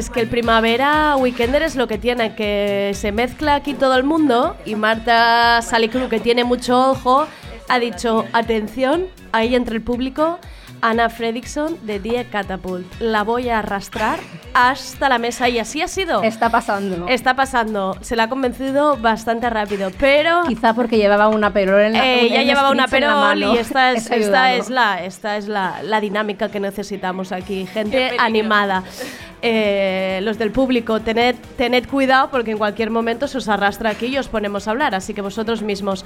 Es que el primavera weekender es lo que tiene, que se mezcla aquí todo el mundo y Marta Salicru, que tiene mucho ojo, ha dicho, atención, ahí entre el público, Ana Fredrickson de Die Catapult. La voy a arrastrar hasta la mesa y así ha sido. Está pasando. Está pasando. Se la ha convencido bastante rápido, pero... Quizá porque llevaba una perol en la Eh, un llevaba una spritz en la perol y esta es, esta la, esta es la, la dinámica que necesitamos aquí. Gente animada. Eh, los del público, tened, tened cuidado porque en cualquier momento se os arrastra aquí y os ponemos a hablar, así que vosotros mismos.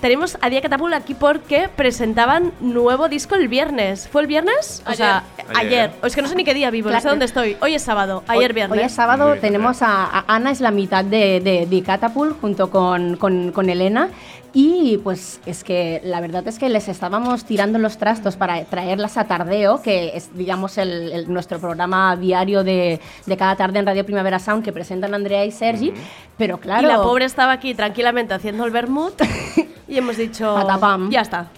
Tenemos a Día Catapult aquí porque presentaban nuevo disco el viernes. ¿Fue el viernes? O sea, Ayer. ayer. Es que no sé ni qué día vivo, no sé Claro. dónde estoy. Hoy es sábado, ayer Hoy- viernes. Hoy es sábado, tenemos a, a Ana, es la mitad de, de, de Catapult junto con, con, con Elena. Y pues es que la verdad es que les estábamos tirando los trastos para traerlas a Tardeo, que es digamos el, el- nuestro programa diario de, de cada tarde en Radio Primavera Sound que presentan Andrea y Sergi. Pero claro. Y la pobre estaba aquí tranquilamente haciendo el vermut y hemos dicho, Patapam. ya está.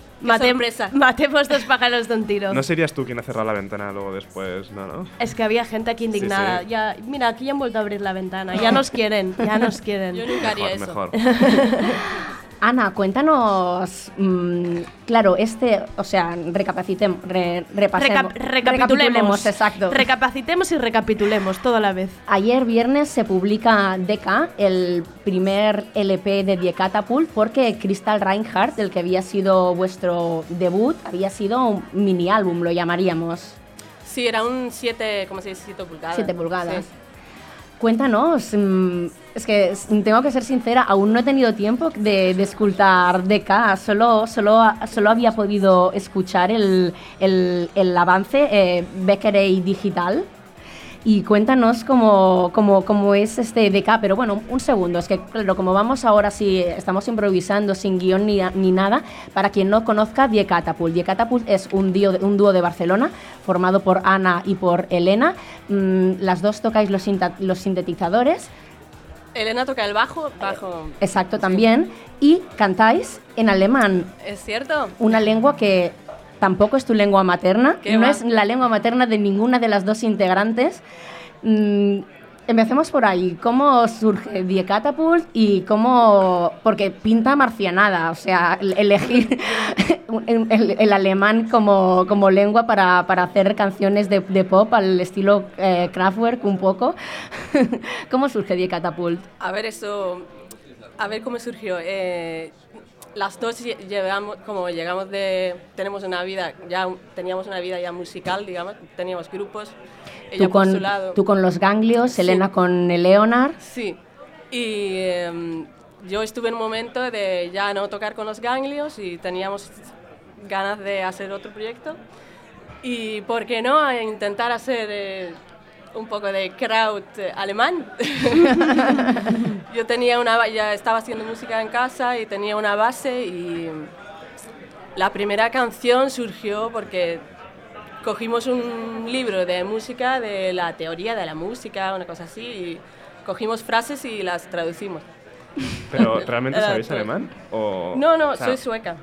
Matemos dos pájaros de un tiro. No serías tú quien ha cerrado la ventana luego después, no, ¿no? Es que había gente aquí indignada. Sí, sí. Ya, mira, aquí ya han vuelto a abrir la ventana. Ya nos quieren, ya nos quieren. Yo nunca haría Mejor, eso. mejor. Ana, cuéntanos, mm, claro, este, o sea, recapacitemos, re- repasemos. Recap- recapitulemos. exacto. Recapacitemos y recapitulemos todo a la vez. Ayer viernes se publica DK, el primer LP de Die Catapult, porque Crystal Reinhardt, el que había sido vuestro debut, había sido un mini álbum, lo llamaríamos. Sí, era un 7, ¿cómo se dice? 7 pulgadas. 7 pulgadas. Sí. Cuéntanos, mm, es que tengo que ser sincera, aún no he tenido tiempo de, de escultar DK, solo, solo, solo había podido escuchar el, el, el avance eh, Becquerel digital. Y cuéntanos cómo, cómo, cómo es este DK, pero bueno, un segundo, es que claro, como vamos ahora, si estamos improvisando sin guion ni, ni nada, para quien no conozca, Die Catapult. Die Catapult es un, dio- un dúo de Barcelona formado por Ana y por Elena. Mm, las dos tocáis los, los sintetizadores, Elena toca el bajo, bajo. exacto también, y cantáis en alemán, ¿Es cierto? una lengua que tampoco es tu lengua materna, ¿Qué no va? es la lengua materna de ninguna de las dos integrantes. Mm, empecemos por ahí. ¿Cómo surge Die Catapult y cómo...? Porque pinta marcianada, o sea, el- elegir el, alemán como, como lengua para, para hacer canciones de, de pop al estilo eh, Kraftwerk un poco. ¿Cómo surge Die Catapult? A ver, eso. a ver cómo surgió. Eh, las dos lle- llevamos, como llegamos de, tenemos una vida, ya teníamos una vida ya musical, digamos, teníamos grupos. Ella Tú por su con, lado. tú con los ganglios, Elena con el Leonard. Sí. Y em, yo estuve en un momento de ya no tocar con los ganglios y teníamos ganas de hacer otro proyecto. Y por qué no a intentar hacer eh, un poco de eh, alemán. yo tenía una, ya estaba haciendo música en casa y tenía una base y la primera canción surgió porque cogimos un libro de música, de la teoría de la música, una cosa así, y cogimos frases y las traducimos. Pero, ¿realmente sabéis alemán? O, No, no, o sea, soy sueca.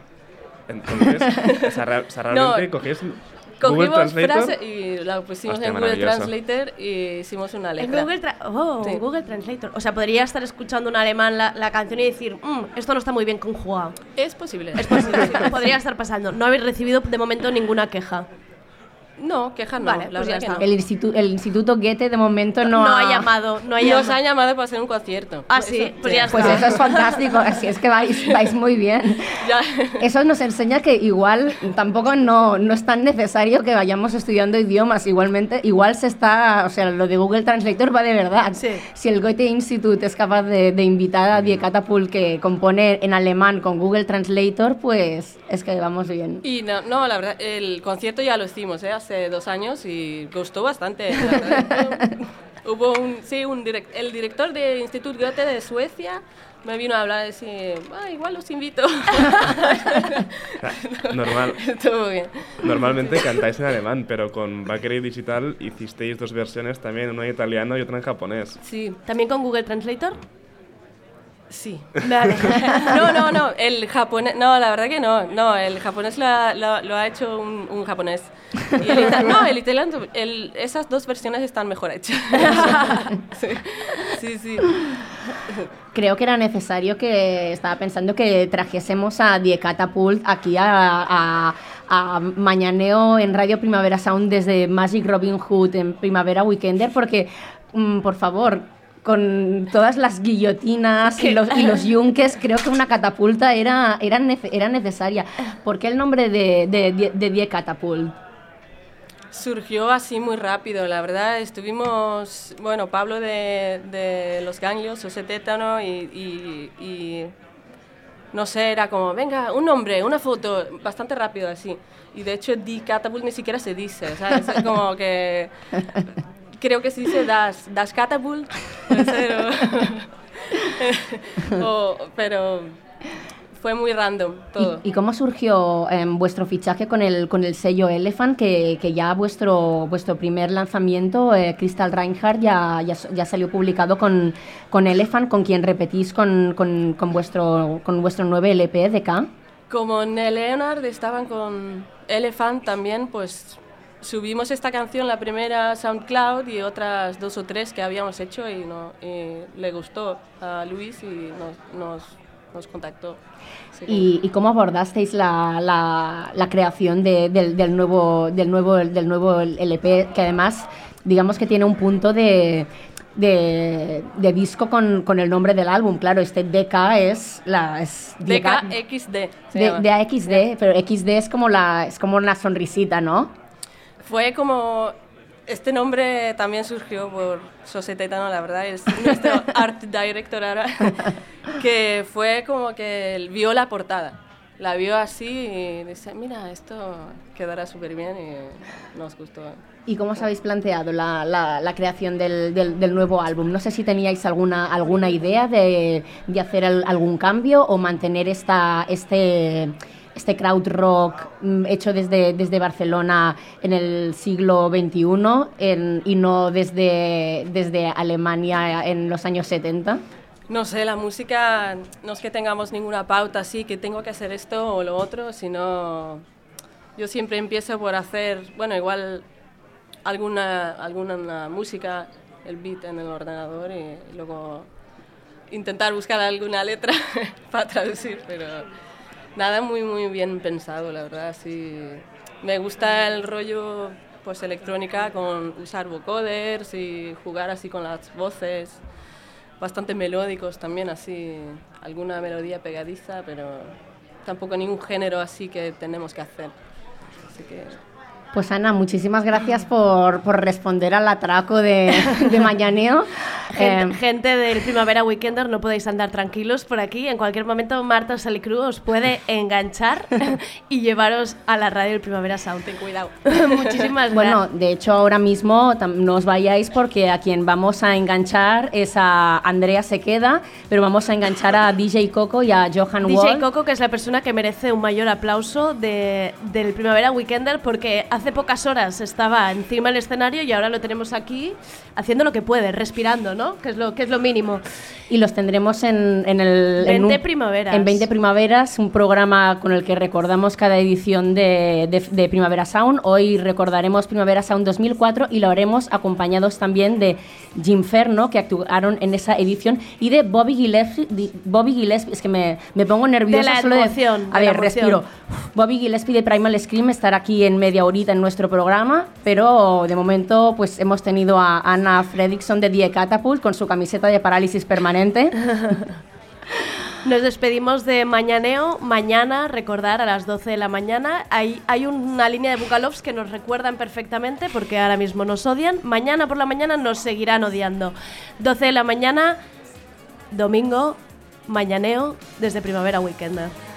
Entonces, o sea, realmente No, cogéis Google Cogimos Translator. frase y la pusimos Hostia, en Google. Translator y hicimos una En letra. Google, Tra- oh, Sí. Google Translator. O sea, podría estar escuchando un alemán la, la canción y decir, "Mm, esto no está muy bien conjugado. Es posible. Es posible, podría estar pasando. No habéis recibido de momento ninguna queja. No, queja no. Vale, la pues ya que está. no. El, institu- el Instituto Goethe de momento no, No ha llamado, no ha Nos llamado. han llamado para hacer un concierto. Ah, sí, pues ya Pues está. eso es fantástico, así es que vais, vais muy bien. Ya. Eso nos enseña que igual tampoco no, no es tan necesario que vayamos estudiando idiomas. Igualmente, igual se está, o sea, lo de Google Translator va de verdad. Si el Goethe Institute es capaz de, de invitar a Die Catapult que compone en alemán con Google Translator, pues es que vamos bien. Y no, no, la verdad, el concierto ya lo hicimos ¿eh? Hace dos años y gustó bastante. Hubo un, sí, un direc- el director del Instituto Goethe de Suecia me vino a hablar y decir, ah, igual los invito. Normal. Estuvo bien. Normalmente cantáis en alemán, pero con Bakery Digital hicisteis dos versiones también, una en italiano y otra en japonés. Sí. ¿También con Google Translator? Sí. No, no, no, el japonés, no, la verdad que no, no, el japonés lo ha, hecho un, japonés. No, el italiano, esas dos versiones están mejor hechas. sí, sí, sí. Creo que era necesario que estaba pensando que trajésemos a Die Catapult aquí a Mañaneo en Radio Primavera Sound desde Magic Robin Hood en Primavera Weekender, porque, mm, por favor, con todas las guillotinas y los, y los yunques, creo que una catapulta era, era, nece- era necesaria. ¿Por qué el nombre de, de, de, de Die Catapult? Surgió así muy rápido, la verdad. Estuvimos, bueno, Pablo de, de Los Ganglios, José Tétano y, y- y no sé, era como, venga, un nombre, una foto, bastante rápido así. Y de hecho, Die Catapult ni siquiera se dice, ¿sabes? Es como que creo que se dice Das, das Catapult, o- o- pero fue muy random todo. ¿Y, y cómo surgió em, vuestro fichaje con el, con el sello Elephant, que, que ya vuestro, vuestro primer lanzamiento, eh, Crystal Reinhardt, ya, ya, ya salió publicado con, con Elephant, con quien repetís con, con, con vuestro, con vuestro nuevo LP de K? Como Nel Leonard estaban con Elephant también, pues subimos esta canción, la primera SoundCloud y otras dos o tres que habíamos hecho y, no, y le gustó a Luis y nos, nos, nos contactó. ¿Y, y cómo abordasteis la, la, la creación de- del, del nuevo, del, nuevo, del nuevo LP, que además, digamos que tiene un punto de, de, de disco con, con el nombre del álbum? Claro, este DK es la... Es De, de AXD, pero XD es como, la, es como una sonrisita, ¿no? Fue como... Este nombre también surgió por José Tetano, la verdad, es nuestro art director ahora, que fue como que él vio la portada, la vio así y dice, mira, esto quedará súper bien y nos gustó. ¿Y cómo os habéis planteado la, la- la creación del, del- del nuevo álbum? No sé si teníais alguna, alguna idea de, de hacer al- algún cambio o mantener esta, este, este crowd rock mm, hecho desde, desde Barcelona en el siglo XXI en- y no desde, desde Alemania en los años 70. No sé, la música no es que tengamos ninguna pauta así, que tengo que hacer esto o lo otro, sino yo siempre empiezo por hacer, bueno, igual alguna, alguna música, el beat en el ordenador y luego intentar buscar alguna letra para traducir, pero nada muy, muy bien pensado, la verdad. Sí. Me gusta el rollo pues electrónica con usar vocoders y jugar así con las voces. bastante melódicos también, así, alguna melodía pegadiza, pero tampoco ningún género así que tenemos que hacer. Así que Pues Ana, muchísimas gracias por, por responder al atraco de, de Mañaneo. Gente, Em, gente del Primavera Weekender, no podéis andar tranquilos por aquí. En cualquier momento Marta Salicru os puede enganchar y llevaros a la radio del Primavera Sound. Ten cuidado. Muchísimas Bueno, gracias. de hecho ahora mismo no os vayáis porque a quien vamos a enganchar es a Andrea Sequeda, pero vamos a enganchar a DJ Coco y a Johan DJ Wall. Coco, que es la persona que merece un mayor aplauso de- del Primavera Weekender, porque hace pocas horas estaba encima del escenario y ahora lo tenemos aquí haciendo lo que puede, respirando, ¿no? Que es lo, que es lo mínimo. Y los tendremos en, en el... en 20 un- primaveras. En 20 primaveras, un programa con el que recordamos cada edición de, de- de Primavera Sound. Hoy recordaremos Primavera Sound 2004 y lo haremos acompañados también de Jim Ferno, que actuaron en esa edición, y de Bobby Gillespie. Bobby Gillespie es que me, me pongo nerviosa la solo emoción, A de la ver, respiro. Bobby Gillespie de Primal Scream estará aquí en media horita en nuestro programa, pero de momento pues hemos tenido a Anna Fredrickson de Die Catapult con su camiseta de parálisis permanente. Nos despedimos de Mañaneo. Mañana, recordar, a las 12 de la mañana. Hay, hay una línea de Bukalovs que nos recuerdan perfectamente porque ahora mismo nos odian. Mañana por la mañana nos seguirán odiando. 12 de la mañana, domingo, Mañaneo, desde Primavera Weekender.